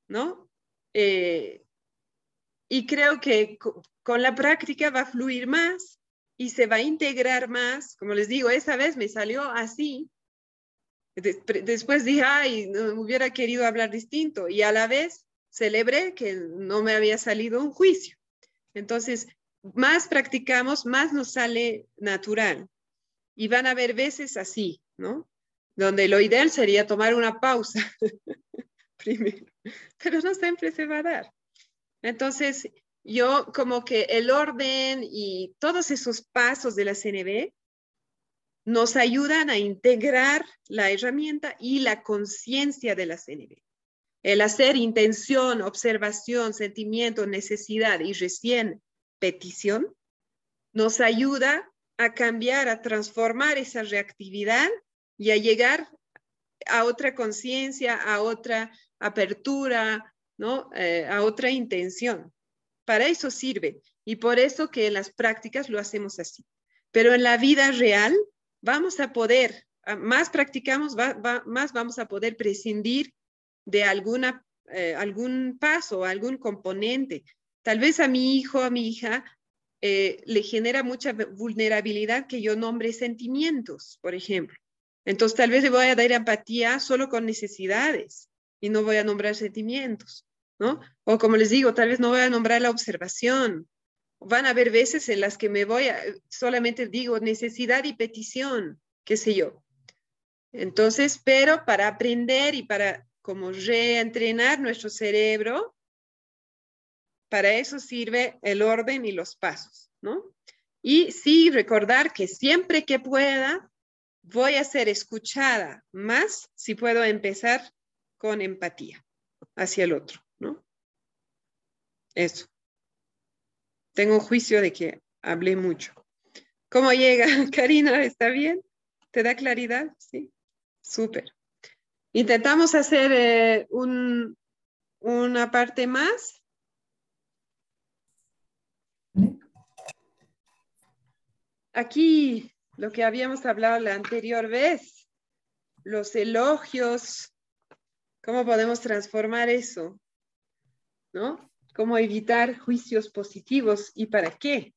¿no? Eh, y creo que con la práctica va a fluir más y se va a integrar más. Como les digo, esa vez me salió así. Después dije, ay, no hubiera querido hablar distinto. Y a la vez celebré que no me había salido un juicio. Entonces, más practicamos, más nos sale natural. Y van a haber veces así, ¿no? Donde lo ideal sería tomar una pausa primero, pero no siempre se va a dar. Entonces, yo como que el orden y todos esos pasos de la CNB nos ayudan a integrar la herramienta y la conciencia de la CNB. El hacer intención, observación, sentimiento, necesidad y recién petición nos ayuda a cambiar, a transformar esa reactividad y a llegar a otra conciencia, a otra apertura, ¿no? Eh, a otra intención. Para eso sirve y por eso que en las prácticas lo hacemos así. Pero en la vida real vamos a poder, más practicamos, más vamos a poder prescindir de alguna, eh, algún paso, algún componente, Tal vez a mi hijo, a mi hija, eh, le genera mucha vulnerabilidad que yo nombre sentimientos, por ejemplo. Entonces, tal vez le voy a dar empatía solo con necesidades y no voy a nombrar sentimientos, ¿no? O como les digo, tal vez no voy a nombrar la observación. Van a haber veces en las que me voy a, solamente digo necesidad y petición, qué sé yo. Entonces, pero para aprender y para como reentrenar nuestro cerebro, para eso sirve el orden y los pasos, ¿no? Y sí recordar que siempre que pueda, voy a ser escuchada más si puedo empezar con empatía hacia el otro, ¿no? Eso. Tengo juicio de que hablé mucho. ¿Cómo llega, Karina? ¿Está bien? ¿Te da claridad? Sí. Súper. Intentamos hacer eh, una parte más. Aquí lo que habíamos hablado la anterior vez, los elogios, ¿cómo podemos transformar eso? ¿No? ¿Cómo evitar juicios positivos y para qué?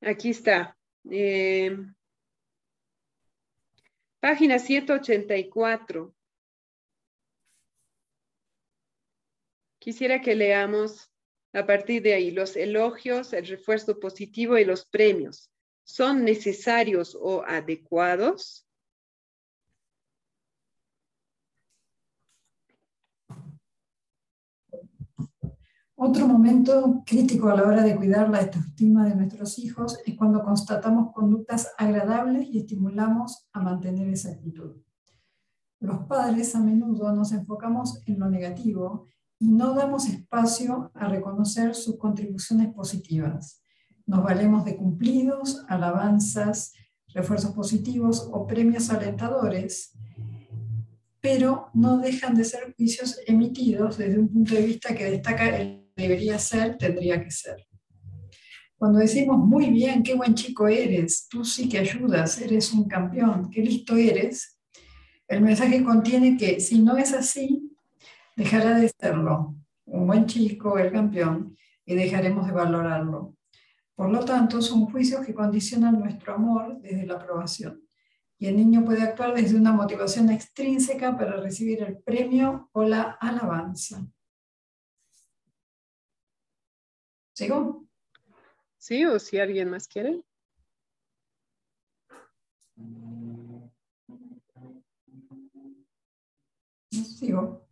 Aquí está. Eh, página 184. Quisiera que leamos a partir de ahí los elogios, el refuerzo positivo y los premios. ¿Son necesarios o adecuados? Otro momento crítico a la hora de cuidar la autoestima de nuestros hijos es cuando constatamos conductas agradables y estimulamos a mantener esa actitud. Los padres a menudo nos enfocamos en lo negativo y no damos espacio a reconocer sus contribuciones positivas. Nos valemos de cumplidos, alabanzas, refuerzos positivos o premios alentadores pero no dejan de ser juicios emitidos desde un punto de vista que destaca el debería ser, tendría que ser. Cuando decimos, muy bien, qué buen chico eres, tú sí que ayudas, eres un campeón, qué listo eres, el mensaje contiene que si no es así, dejará de serlo, un buen chico, el campeón, y dejaremos de valorarlo. Por lo tanto, son juicios que condicionan nuestro amor desde la aprobación y el niño puede actuar desde una motivación extrínseca para recibir el premio o la alabanza. ¿Sigo? Sí, o si alguien más quiere. Sigo.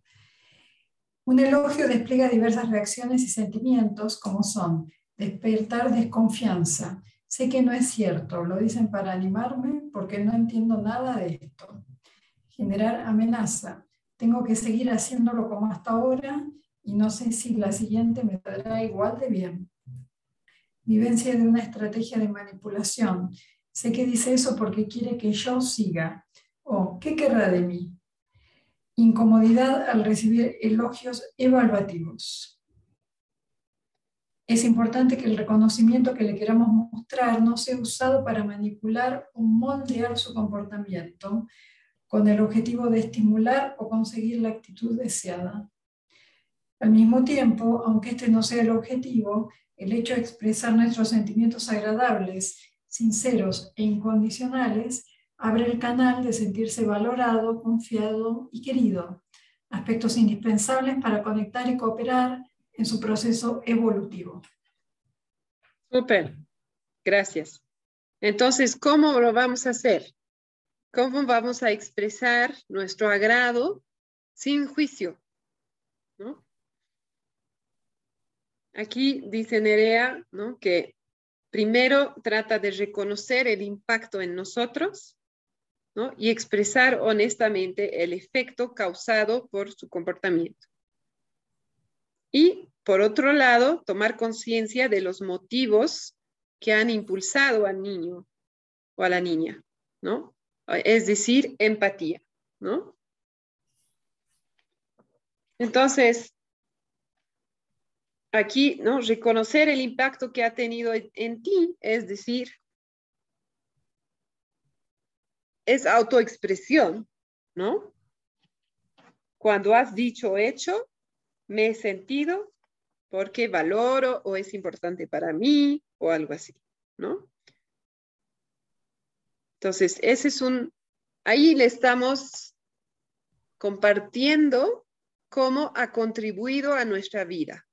Un elogio despliega diversas reacciones y sentimientos como son despertar desconfianza, Sé que no es cierto, lo dicen para animarme porque no entiendo nada de esto. Generar amenaza. Tengo que seguir haciéndolo como hasta ahora y no sé si la siguiente me saldrá igual de bien. Vivencia de una estrategia de manipulación. Sé que dice eso porque quiere que yo siga. ¿O qué querrá de mí? Incomodidad al recibir elogios evaluativos es importante que el reconocimiento que le queramos mostrar no sea usado para manipular o moldear su comportamiento con el objetivo de estimular o conseguir la actitud deseada. Al mismo tiempo, aunque este no sea el objetivo, el hecho de expresar nuestros sentimientos agradables, sinceros e incondicionales abre el canal de sentirse valorado, confiado y querido, aspectos indispensables para conectar y cooperar en su proceso evolutivo. Súper, gracias. Entonces, ¿cómo lo vamos a hacer? ¿Cómo vamos a expresar nuestro agrado sin juicio? Aquí dice Nerea ¿no? que primero trata de reconocer el impacto en nosotros y expresar honestamente el efecto causado por su comportamiento. Y por otro lado, tomar conciencia de los motivos que han impulsado al niño o a la niña, ¿no? Es decir, empatía, ¿no? Entonces, aquí, ¿no? Reconocer el impacto que ha tenido en ti, es decir, es autoexpresión, ¿no? Cuando has dicho hecho, me he sentido porque valoro o es importante para mí o algo así, ¿no? Entonces, ese es un, ahí le estamos compartiendo cómo ha contribuido a nuestra vida.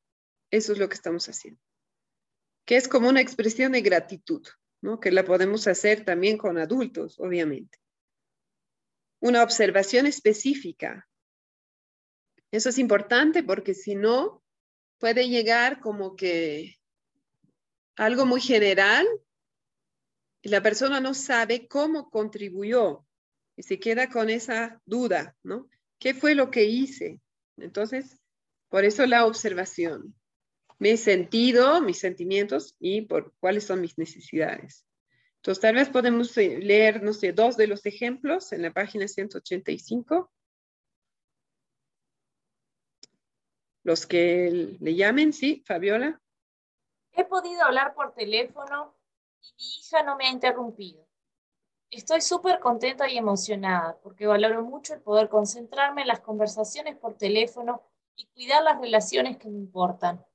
Eso es lo que estamos haciendo. Que es como una expresión de gratitud, ¿no? Que la podemos hacer también con adultos, obviamente. Una observación específica eso es importante porque si no, puede llegar como que algo muy general y la persona no sabe cómo contribuyó y se queda con esa duda, ¿no? ¿Qué fue lo que hice? Entonces, por eso la observación. He sentido, mis sentimientos y por cuáles son mis necesidades. Entonces, tal vez podemos eh, leer, dos de los ejemplos en la página 185. Los que le llamen, sí, Fabiola. He podido hablar por teléfono y mi hija no me ha interrumpido. Estoy súper contenta y emocionada porque valoro mucho el poder concentrarme en las conversaciones por teléfono y cuidar las relaciones que me importan.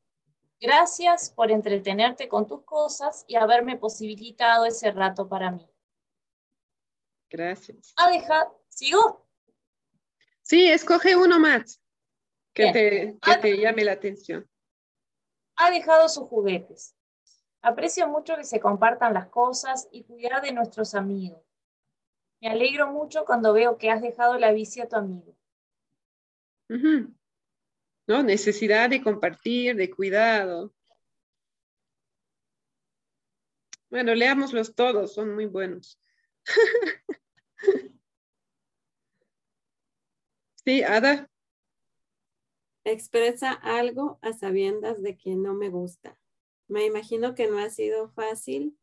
Gracias por entretenerte con tus cosas y haberme posibilitado ese rato para mí. Gracias. Ah, deja, ¿sigo? Sí, escoge uno más que, te, que te llame la atención. Ha dejado sus juguetes. Aprecio mucho que se compartan las cosas y cuidar de nuestros amigos. Me alegro mucho cuando veo que has dejado la bici a tu amigo. ¿No? Necesidad de compartir, de cuidado. Bueno, leámoslos todos, son muy buenos. sí, Ada. Expresa algo a sabiendas de que no me gusta. Me imagino que no ha sido fácil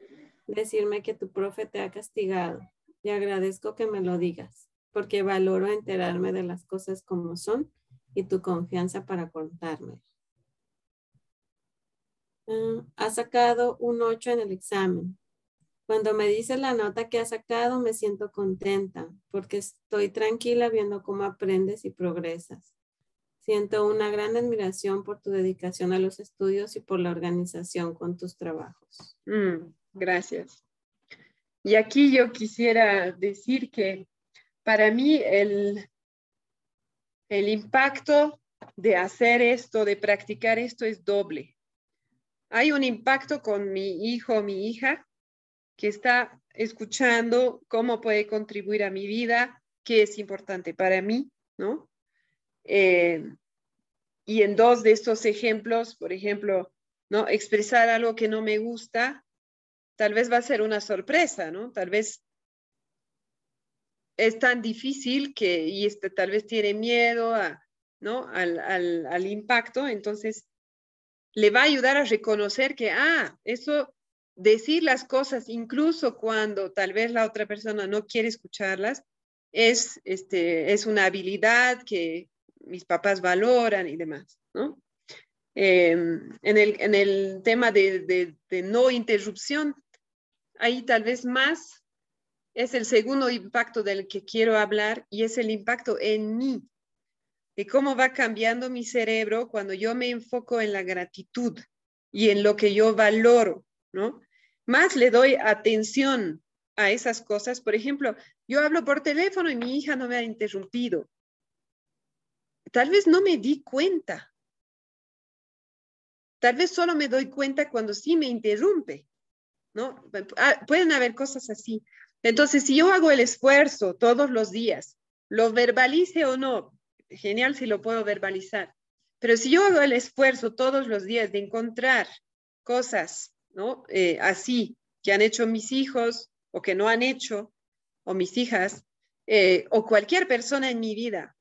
decirme que tu profe te ha castigado y agradezco que me lo digas porque valoro enterarme de las cosas como son y tu confianza para contarme. Uh, ha sacado un 8 en el examen. Cuando me dices la nota que ha sacado, me siento contenta porque estoy tranquila viendo cómo aprendes y progresas. Siento una gran admiración por tu dedicación a los estudios y por la organización con tus trabajos. Mm, gracias. Y aquí yo quisiera decir que para mí el, el impacto de hacer esto, de practicar esto es doble. Hay un impacto con mi hijo mi hija que está escuchando cómo puede contribuir a mi vida, qué es importante para mí, ¿no? Eh, y en dos de estos ejemplos, por ejemplo, ¿no? Expresar algo que no me gusta, tal vez va a ser una sorpresa, ¿no? Tal vez es tan difícil que, y este, tal vez tiene miedo a, ¿no? Al, al, al, impacto, entonces le va a ayudar a reconocer que, ah, eso, decir las cosas, incluso cuando tal vez la otra persona no quiere escucharlas, es, este, es una habilidad que mis papás valoran y demás, ¿no? Em, en, el, en, el, tema de, de, de, no interrupción, ahí tal vez más es el segundo impacto del que quiero hablar y es el impacto en mí, de cómo va cambiando mi cerebro cuando yo me enfoco en la gratitud y en lo que yo valoro, ¿no? Más le doy atención a esas cosas. Por ejemplo, yo hablo por teléfono y mi hija no me ha interrumpido tal vez no me di cuenta. Tal vez solo me doy cuenta cuando sí me interrumpe, ¿no? Ah, pueden haber cosas así. Entonces, si yo hago el esfuerzo todos los días, lo verbalice o no, genial si lo puedo verbalizar, pero si yo hago el esfuerzo todos los días de encontrar cosas, ¿no? Eh, así que han hecho mis hijos o que no han hecho, o mis hijas, eh, o cualquier persona en mi vida,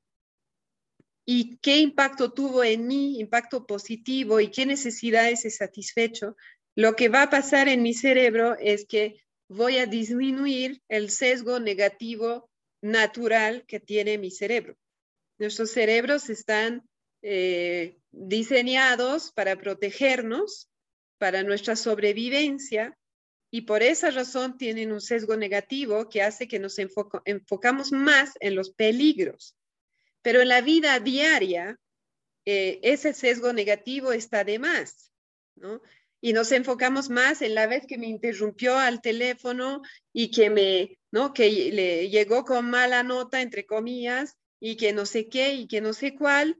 y qué impacto tuvo en mí, impacto positivo y qué necesidades he satisfecho, lo que va a pasar en mi cerebro es que voy a disminuir el sesgo negativo natural que tiene mi cerebro. Nuestros cerebros están eh, diseñados para protegernos, para nuestra sobrevivencia, y por esa razón tienen un sesgo negativo que hace que nos enfocamos más en los peligros pero en la vida diaria, eh, ese sesgo negativo está de más, ¿no? Y nos enfocamos más en la vez que me interrumpió al teléfono y que me, ¿no? Que le llegó con mala nota, entre comillas, y que no sé qué y que no sé cuál.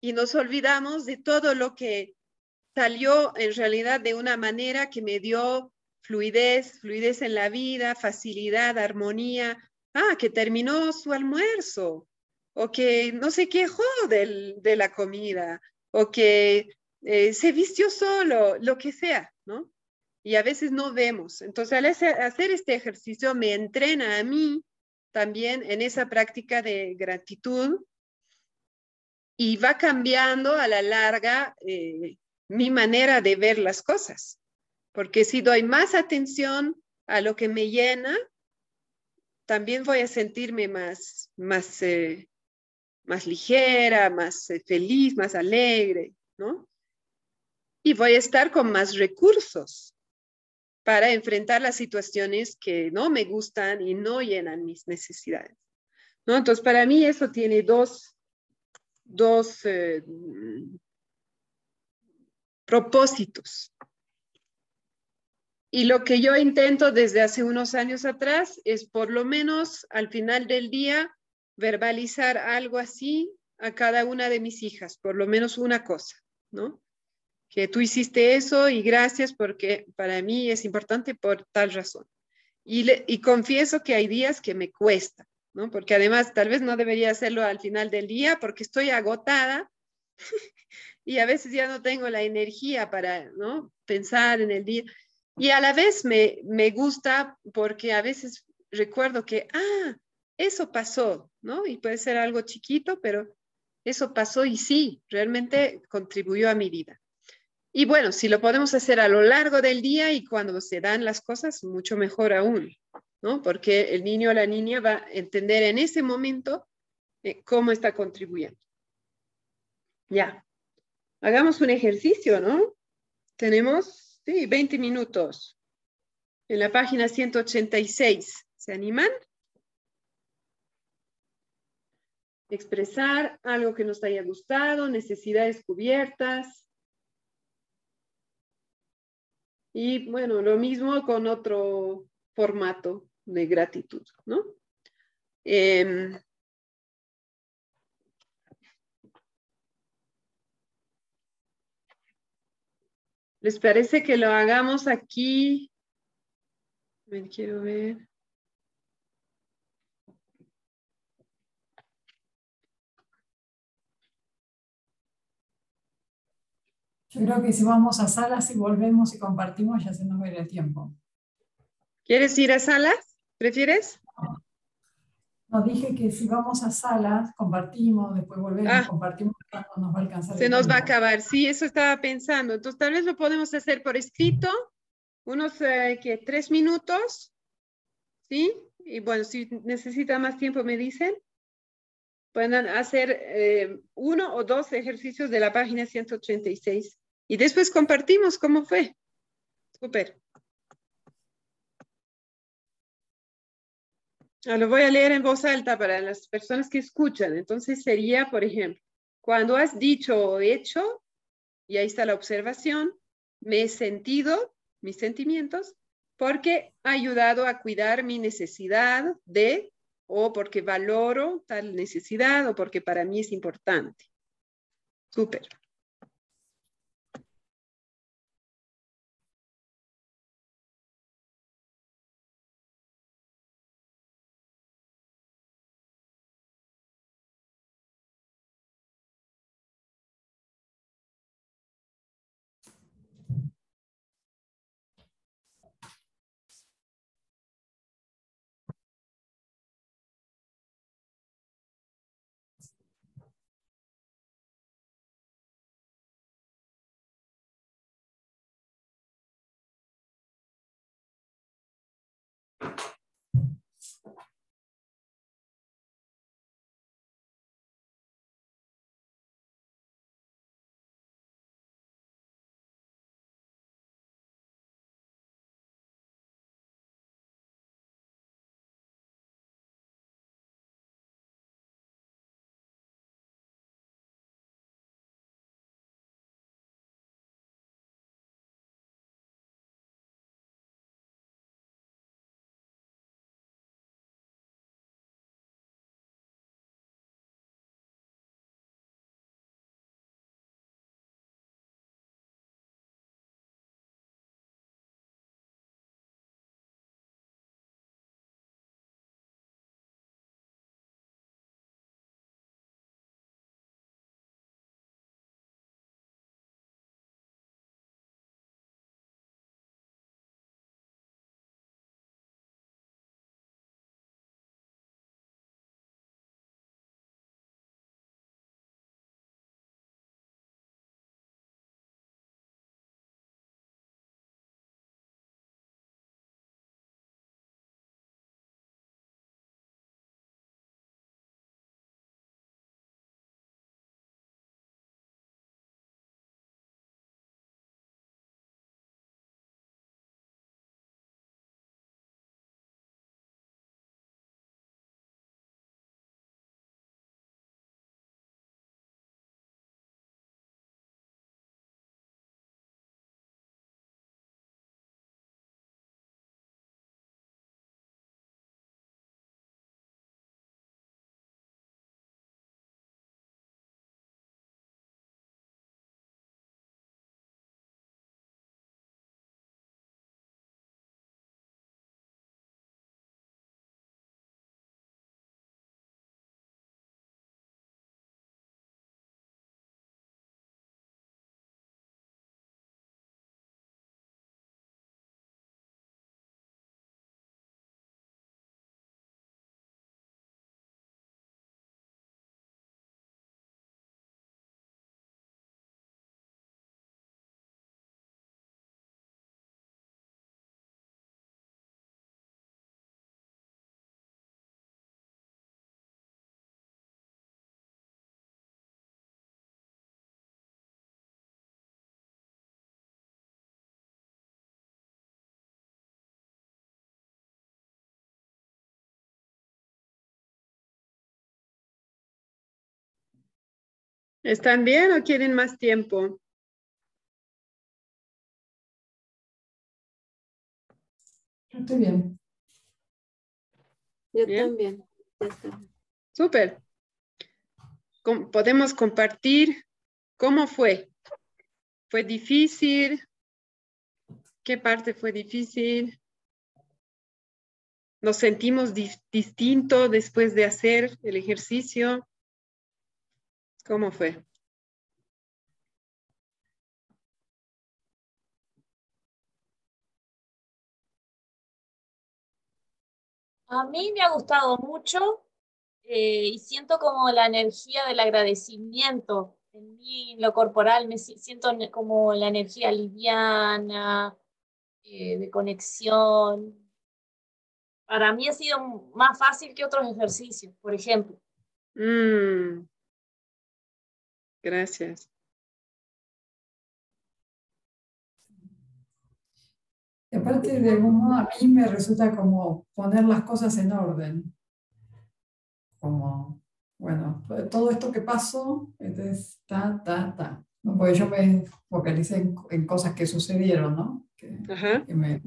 Y nos olvidamos de todo lo que salió en realidad de una manera que me dio fluidez, fluidez en la vida, facilidad, armonía. Ah, que terminó su almuerzo, o que no se quejó del, de la comida, o que eh, se vistió solo, lo que sea, ¿no? y a veces no vemos. Entonces, al hacer este ejercicio me entrena a mí también en esa práctica de gratitud y va cambiando a la larga eh, mi manera de ver las cosas. Porque si doy más atención a lo que me llena, también voy a sentirme más, más, eh, más ligera, más eh, feliz, más alegre, ¿no? Y voy a estar con más recursos para enfrentar las situaciones que no me gustan y no llenan mis necesidades. ¿no? Entonces, para mí eso tiene dos, dos eh, propósitos. Y lo que yo intento desde hace unos años atrás es por lo menos al final del día verbalizar algo así a cada una de mis hijas, por lo menos una cosa, ¿no? Que tú hiciste eso y gracias porque para mí es importante por tal razón. Y, confieso que hay días que me cuesta, ¿no? Porque además tal vez no debería hacerlo al final del día porque estoy agotada y a veces ya no tengo la energía para, ¿no? Pensar en el día. Y a la vez me, me gusta porque a veces recuerdo que, ah, eso pasó, ¿no? Y puede ser algo chiquito, pero eso pasó y sí, realmente contribuyó a mi vida. Y bueno, si lo podemos hacer a lo largo del día y cuando se dan las cosas, mucho mejor aún, ¿no? Porque el niño o la niña va a entender en ese momento eh, cómo está contribuyendo. Ya, hagamos un ejercicio, ¿no? Tenemos Sí, 20 minutos. En la página 186. ¿Se animan? Expresar algo que nos haya gustado, necesidades cubiertas. Y bueno, lo mismo con otro formato de gratitud, ¿no? Em, ¿Les parece que lo hagamos aquí? Me quiero ver. Yo creo que si vamos a salas y volvemos y compartimos ya se nos ve el tiempo. ¿Quieres ir a salas? ¿Prefieres? No, dije que si vamos a salas, compartimos, después volvemos, ah. compartimos, no nos va a alcanzar. Se nos va a acabar, sí, eso estaba pensando. Entonces, tal vez lo podemos hacer por escrito, unos eh, que tres minutos, ¿sí? Y bueno, si necesita más tiempo, me dicen. Pueden hacer eh, uno o dos ejercicios de la página 186 y después compartimos cómo fue. Súper. Ah, lo voy a leer en voz alta para las personas que escuchan. Entonces sería, por ejemplo, cuando has dicho o hecho, y ahí está la observación, me he sentido, mis sentimientos, porque ha ayudado a cuidar mi necesidad de, o porque valoro tal necesidad, o porque para mí es importante. Súper. ¿Están bien o quieren más tiempo? Estoy bien. Yo también. Súper. Podemos compartir cómo fue. ¿Fue difícil? ¿Qué parte fue difícil? ¿Nos sentimos distinto después de hacer el ejercicio? ¿Cómo fue? A mí me ha gustado mucho eh, y siento como la energía del agradecimiento en mí, en lo corporal, me siento como la energía liviana, eh, de conexión. Para mí ha sido más fácil que otros ejercicios, por ejemplo. Mm. Gracias. Y aparte, de algún modo, a mí me resulta como poner las cosas en orden. Como, bueno, todo esto que pasó, entonces, ta, ta, ta. Porque yo me focalicé en, cosas que sucedieron, ¿no? Que, me,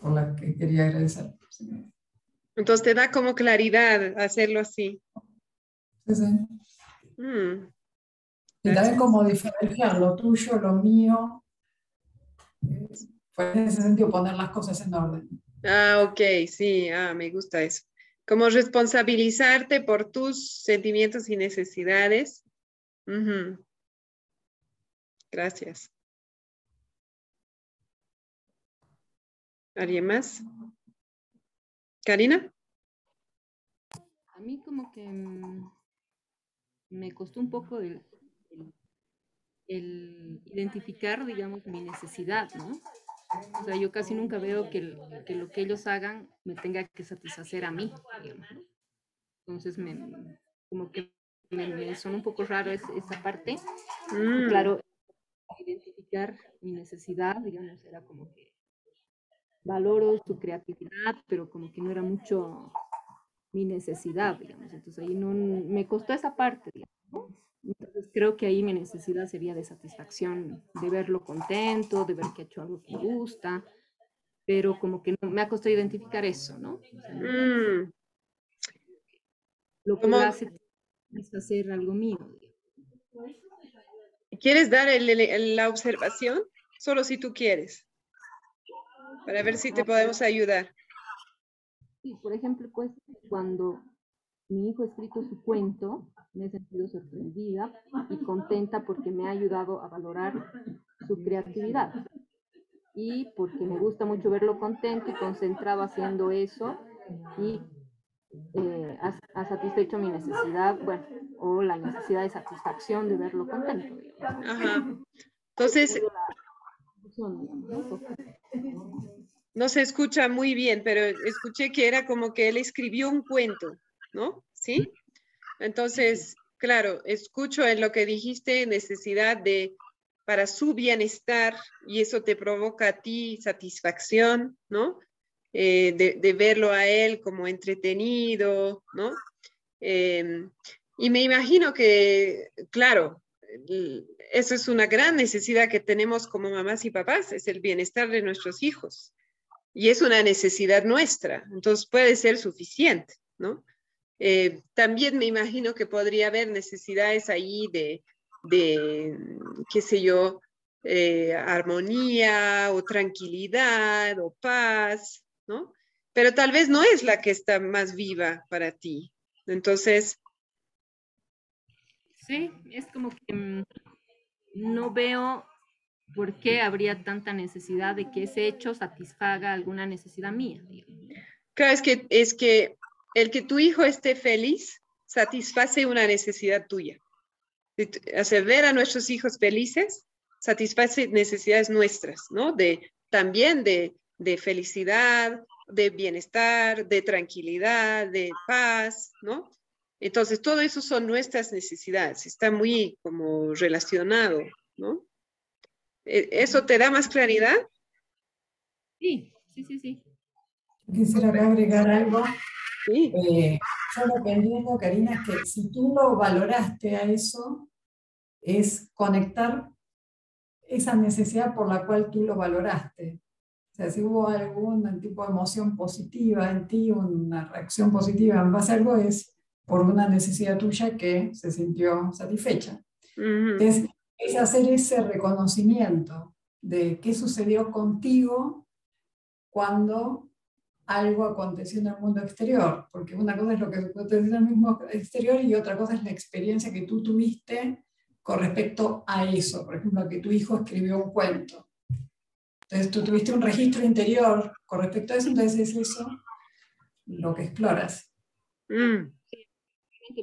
por las que quería agradecer. Entonces te da como claridad hacerlo así. Sí, sí. Mm. Y también como diferenciar lo tuyo, lo mío. Pues en ese sentido poner las cosas en orden. Ah, ok, sí, ah, me gusta eso. Como responsabilizarte por tus sentimientos y necesidades. Gracias. ¿Alguien más? ¿Karina? A mí como que mm, me costó un poco el, el identificar, digamos, mi necesidad, ¿no? O sea, yo casi nunca veo que, lo que ellos hagan me tenga que satisfacer a mí, Entonces, me, como que me, suena un poco raro esa parte. Mm. Claro, identificar mi necesidad, digamos, era como que valoro su creatividad, pero como que no era mucho mi necesidad, digamos. Entonces ahí no, me costó esa parte, digamos. Entonces creo que ahí mi necesidad sería de satisfacción, de verlo contento, de ver que ha hecho algo que me gusta, pero como que no, me ha costado identificar eso, ¿no? Mm. Lo que me hace es hacer algo mío. ¿Quieres dar la observación? Solo si tú quieres, para ver si te podemos ayudar. Sí, por ejemplo, pues cuando mi hijo ha escrito su cuento, me he sentido sorprendida y contenta porque me ha ayudado a valorar su creatividad y porque me gusta mucho verlo contento y concentrado haciendo eso y eh, ha, satisfecho mi necesidad, bueno, o la necesidad de satisfacción de verlo contento. Ajá. Entonces, no se escucha muy bien, pero escuché que era como que él escribió un cuento, ¿no? ¿Sí? Entonces, claro, escucho en lo que dijiste necesidad de para su bienestar y eso te provoca a ti satisfacción, ¿no? Eh, de, verlo a él como entretenido, ¿no? Em, y me imagino que, claro, eso es una gran necesidad que tenemos como mamás y papás, es el bienestar de nuestros hijos. Y es una necesidad nuestra, entonces puede ser suficiente, ¿no? Eh, también me imagino que podría haber necesidades ahí de, qué sé yo, eh, armonía o tranquilidad o paz, ¿no? Pero tal vez no es la que está más viva para ti. Entonces... Sí, es como que mm, no veo por qué habría tanta necesidad de que ese hecho satisfaga alguna necesidad mía. Claro, es que, es que el que tu hijo esté feliz satisface una necesidad tuya. Hacer ver a nuestros hijos felices satisface necesidades nuestras, ¿no? De, también de, felicidad, de bienestar, de tranquilidad, de paz, ¿no? Entonces, todo eso son nuestras necesidades, está muy como relacionado, ¿no? ¿E, ¿Eso te da más claridad? Sí, sí, sí, sí. Quisiera agregar algo Sí. Eh, yo lo que entiendo, Karina, es que si tú lo valoraste a eso, es conectar esa necesidad por la cual tú lo valoraste. O sea, si hubo algún tipo de emoción positiva en ti, una reacción positiva en base a algo, es por una necesidad tuya que se sintió satisfecha. Entonces, es hacer ese reconocimiento de qué sucedió contigo cuando algo aconteció en el mundo exterior, porque una cosa es lo que aconteció en el mundo exterior y otra cosa es la experiencia que tú tuviste con respecto a eso. Por ejemplo, que tu hijo escribió un cuento. Entonces tú tuviste un registro interior con respecto a eso, entonces es eso lo que exploras. Mm.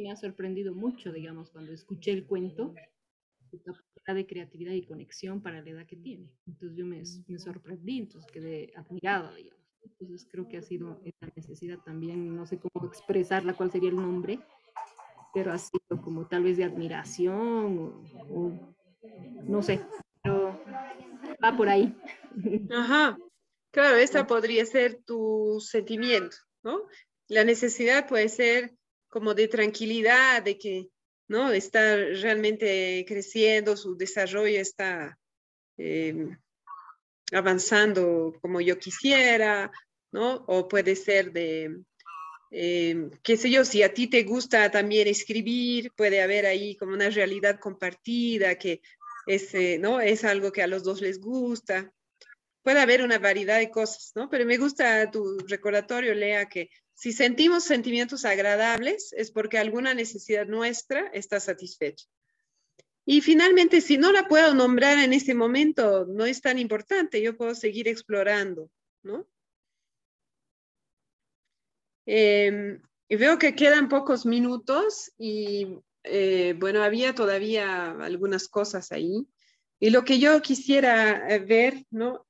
me ha sorprendido mucho, digamos, cuando escuché el cuento, la de creatividad y conexión para la edad que tiene. Entonces yo me, me sorprendí, entonces quedé admirada, digamos. Entonces creo que ha sido esa necesidad también, no sé cómo expresarla, cuál sería el nombre, pero ha sido como tal vez de admiración o, no sé, pero va por ahí. Ajá, claro, esa podría ser tu sentimiento, ¿no? La necesidad puede ser como de tranquilidad, de que, ¿no? Está realmente creciendo, su desarrollo está em, avanzando como yo quisiera, ¿no? O puede ser de, eh, qué sé yo, si a ti te gusta también escribir, puede haber ahí como una realidad compartida, que es, eh, ¿no? es algo que a los dos les gusta. Puede haber una variedad de cosas, ¿no? Pero me gusta tu recordatorio, Lea, que si sentimos sentimientos agradables es porque alguna necesidad nuestra está satisfecha. Y finalmente, si no la puedo nombrar en este momento, no es tan importante, yo puedo seguir explorando, ¿no? Y veo que quedan pocos minutos y eh, bueno, había todavía algunas cosas ahí. Y lo que yo quisiera eh, ver, ¿no?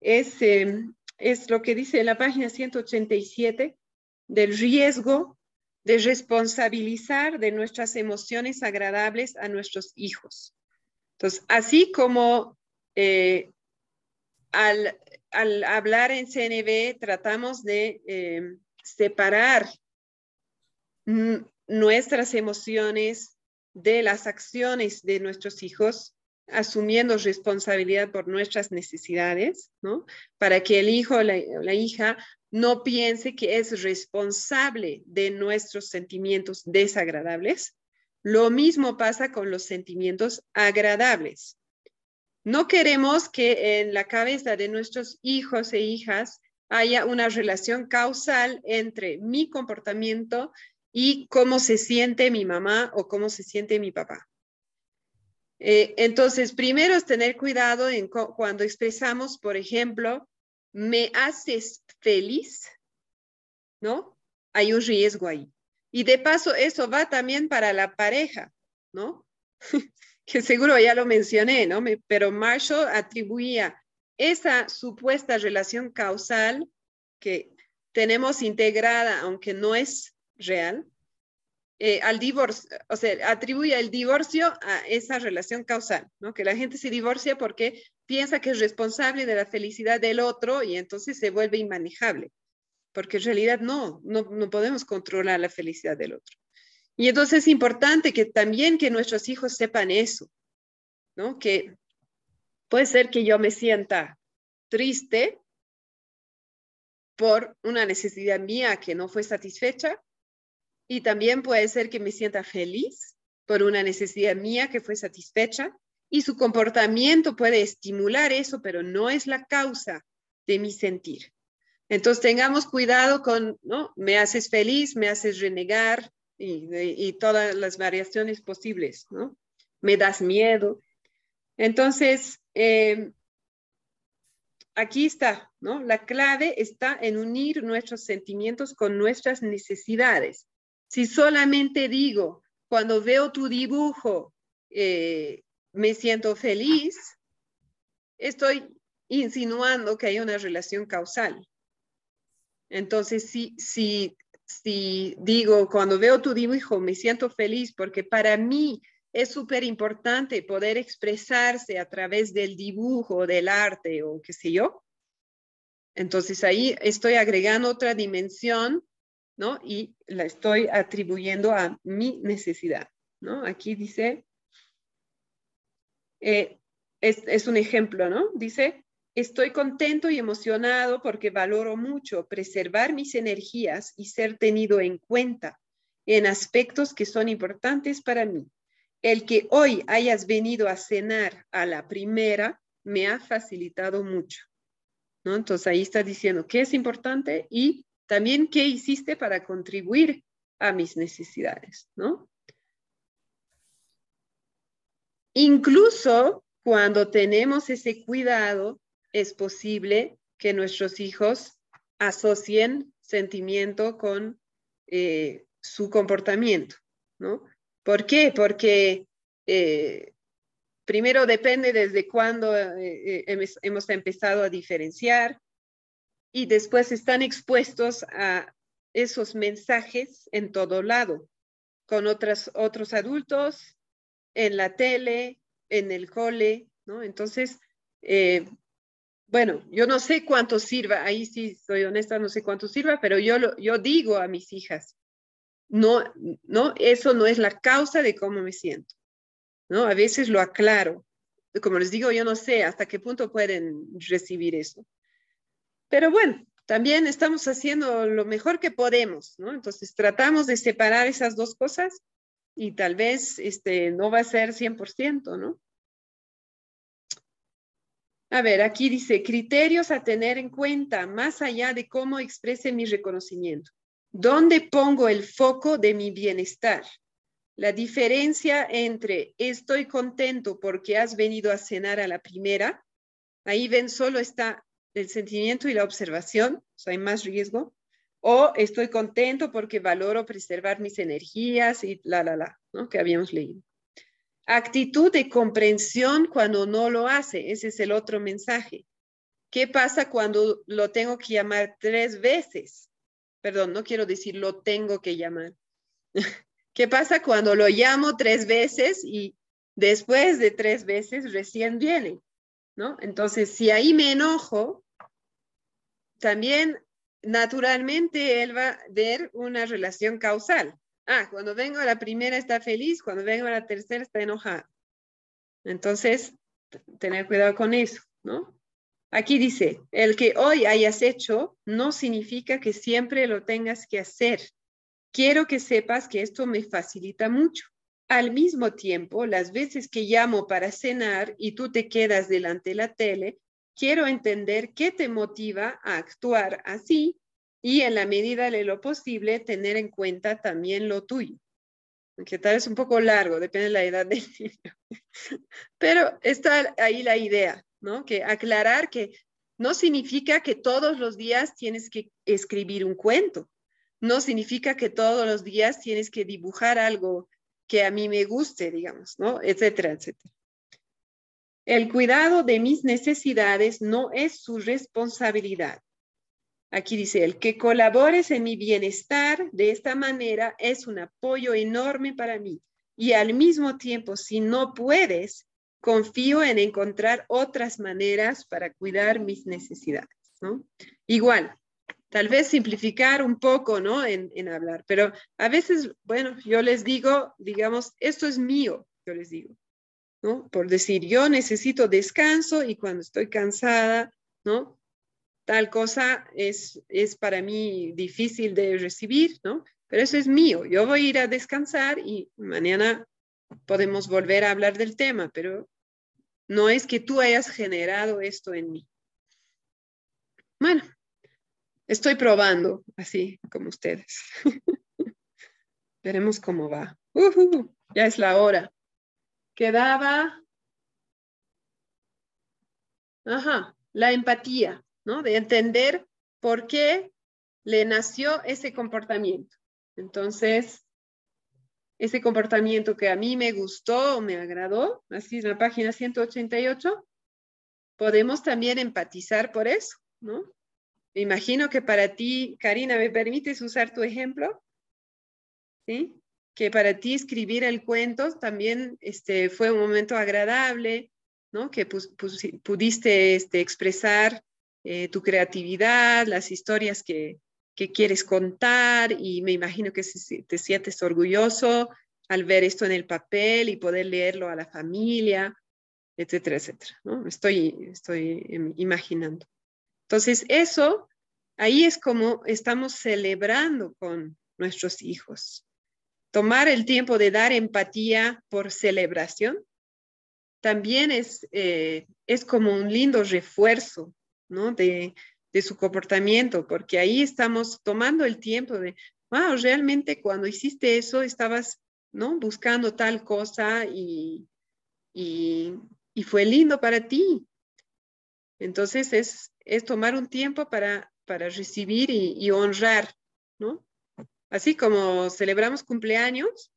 Es, em, es lo que dice la página 187 del riesgo de responsabilizar de nuestras emociones agradables a nuestros hijos. Entonces, así como eh, al, al, hablar en CNB tratamos de em, separar nuestras emociones de las acciones de nuestros hijos, asumiendo responsabilidad por nuestras necesidades, ¿no? Para que el hijo o la, la, hija no piense que es responsable de nuestros sentimientos desagradables. Lo mismo pasa con los sentimientos agradables. No queremos que en la cabeza de nuestros hijos e hijas haya una relación causal entre mi comportamiento y cómo se siente mi mamá o cómo se siente mi papá. Eh, entonces, primero es tener cuidado cuando expresamos, por ejemplo, me haces feliz, ¿no? Hay un riesgo ahí. Y de paso, eso va también para la pareja, ¿no? que seguro ya lo mencioné, ¿no? Pero Marshall atribuía esa supuesta relación causal que tenemos integrada, aunque no es real, eh, al divorcio, o sea, atribuye el divorcio a esa relación causal, ¿no? Que la gente se divorcia porque piensa que es responsable de la felicidad del otro y entonces se vuelve inmanejable, porque en realidad no, no, no podemos controlar la felicidad del otro. Y entonces es importante que también que nuestros hijos sepan eso, ¿no? Que Puede ser que yo me sienta triste por una necesidad mía que no fue satisfecha y también puede ser que me sienta feliz por una necesidad mía que fue satisfecha y su comportamiento puede estimular eso, pero no es la causa de mi sentir. Entonces tengamos cuidado con, ¿no? Me haces feliz, me haces renegar y, todas las variaciones posibles, ¿no? Me das miedo. Entonces, eh, aquí está, ¿no? La clave está en unir nuestros sentimientos con nuestras necesidades. Si solamente digo, cuando veo tu dibujo, eh, me siento feliz, estoy insinuando que hay una relación causal. Entonces, si, si, si digo, cuando veo tu dibujo, me siento feliz porque para mí es súper importante poder expresarse a través del dibujo, del arte o qué sé yo. Entonces ahí estoy agregando otra dimensión, ¿no? Y la estoy atribuyendo a mi necesidad, ¿no? Aquí dice, Eh, es, es un ejemplo, ¿no? Dice, estoy contento y emocionado porque valoro mucho preservar mis energías y ser tenido en cuenta en aspectos que son importantes para mí. El que hoy hayas venido a cenar a la primera me ha facilitado mucho. ¿no? Entonces ahí está diciendo qué es importante y también qué hiciste para contribuir a mis necesidades, ¿no? Incluso cuando tenemos ese cuidado, es posible que nuestros hijos asocien sentimiento con eh, su comportamiento, ¿no? ¿Por qué? Porque eh, primero depende desde cuándo eh, hemos, empezado a diferenciar y después están expuestos a esos mensajes en todo lado, con otras, otros adultos, en la tele, en el cole, ¿no? Entonces, eh, bueno, yo no sé cuánto sirva, ahí sí soy honesta, no sé cuánto sirva, pero yo, yo digo a mis hijas, no, no, eso no es la causa de cómo me siento, ¿no? A veces lo aclaro. Como les digo, yo no sé hasta qué punto pueden recibir eso. Pero bueno, también estamos haciendo lo mejor que podemos, ¿no? Entonces tratamos de separar esas dos cosas y tal vez este, no va a ser 100%, ¿no? A ver, aquí dice criterios a tener en cuenta más allá de cómo exprese mi reconocimiento. ¿Dónde pongo el foco de mi bienestar? La diferencia entre estoy contento porque has venido a cenar a la primera, ahí ven solo está el sentimiento y la observación, o sea, hay más riesgo, o estoy contento porque valoro preservar mis energías y la, la, la, ¿no? Que habíamos leído. Actitud de comprensión cuando no lo hace, ese es el otro mensaje. ¿Qué pasa cuando lo tengo que llamar tres veces? Perdón, no quiero decir lo tengo que llamar. ¿Qué pasa cuando lo llamo tres veces y después de tres veces recién viene? ¿No? Entonces, si ahí me enojo, también naturalmente él va a ver una relación causal. Ah, cuando vengo a la primera está feliz, cuando vengo a la tercera está enojado. Entonces, tener cuidado con eso, ¿no? Aquí dice, el que hoy hayas hecho no significa que siempre lo tengas que hacer. Quiero que sepas que esto me facilita mucho. Al mismo tiempo, las veces que llamo para cenar y tú te quedas delante de la tele, quiero entender qué te motiva a actuar así y en la medida de lo posible tener en cuenta también lo tuyo. Aunque tal vez un poco largo, depende de la edad del niño. Pero está ahí la idea, ¿no? Que aclarar que no significa que todos los días tienes que escribir un cuento. No significa que todos los días tienes que dibujar algo que a mí me guste, digamos, ¿no? Etcétera, etcétera. El cuidado de mis necesidades no es su responsabilidad. Aquí dice, el que colabores en mi bienestar de esta manera es un apoyo enorme para mí. Y al mismo tiempo, si no puedes, confío en encontrar otras maneras para cuidar mis necesidades, ¿no? Igual, tal vez simplificar un poco, ¿no? En, en hablar, pero a veces, bueno, yo les digo, digamos, esto es mío, yo les digo, Por decir, yo necesito descanso y cuando estoy cansada, ¿no? Tal cosa es, es para mí difícil de recibir. Pero eso es mío. Yo voy a ir a descansar y mañana podemos volver a hablar del tema, pero no es que tú hayas generado esto en mí. Bueno, estoy probando así como ustedes. Veremos cómo va. ya es la hora quedaba, ajá, la empatía, ¿no? De entender por qué le nació ese comportamiento. Entonces, ese comportamiento que a mí me gustó me agradó, así en la página 188, podemos también empatizar por eso, ¿no? Me imagino que para ti, Karina, ¿me permites usar tu ejemplo? ¿Sí? Que para ti escribir el cuento también este, fue un momento agradable, ¿no? Que pudiste este, expresar eh, tu creatividad, las historias que, que, quieres contar y me imagino que te sientes orgulloso al ver esto en el papel y poder leerlo a la familia. etcétera, etcétera. ¿no? Estoy, estoy imaginando. Entonces, eso, ahí es como estamos celebrando con nuestros hijos. Tomar el tiempo de dar empatía por celebración también es, eh, es como un lindo refuerzo ¿no? de, de su comportamiento, porque ahí estamos tomando el tiempo de, wow, realmente cuando hiciste eso estabas ¿no? buscando tal cosa y, y, fue lindo para ti. Entonces es, es tomar un tiempo para, para recibir y, honrar, ¿no? Así como celebramos cumpleaños,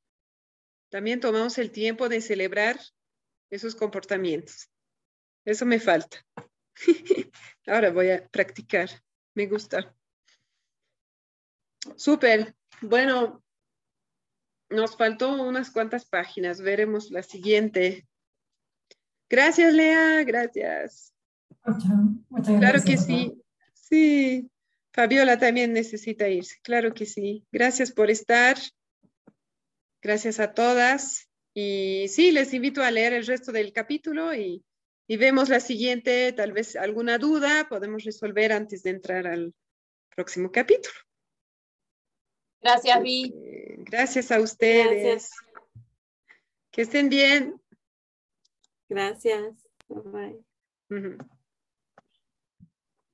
también tomamos el tiempo de celebrar esos comportamientos. Eso me falta. Ahora voy a practicar. Me gusta. Súper. Bueno, nos faltó unas cuantas páginas. Veremos la siguiente. Gracias, Lea. Gracias. Muchas, claro que sí. Sí. Fabiola también necesita irse. Claro que sí. Gracias por estar. Gracias a todas. Y sí, les invito a leer el resto del capítulo y, y vemos la siguiente, tal vez alguna duda podemos resolver antes de entrar al próximo capítulo. Gracias, Vi. Gracias a ustedes. Que estén bien. Gracias. Bye. bye.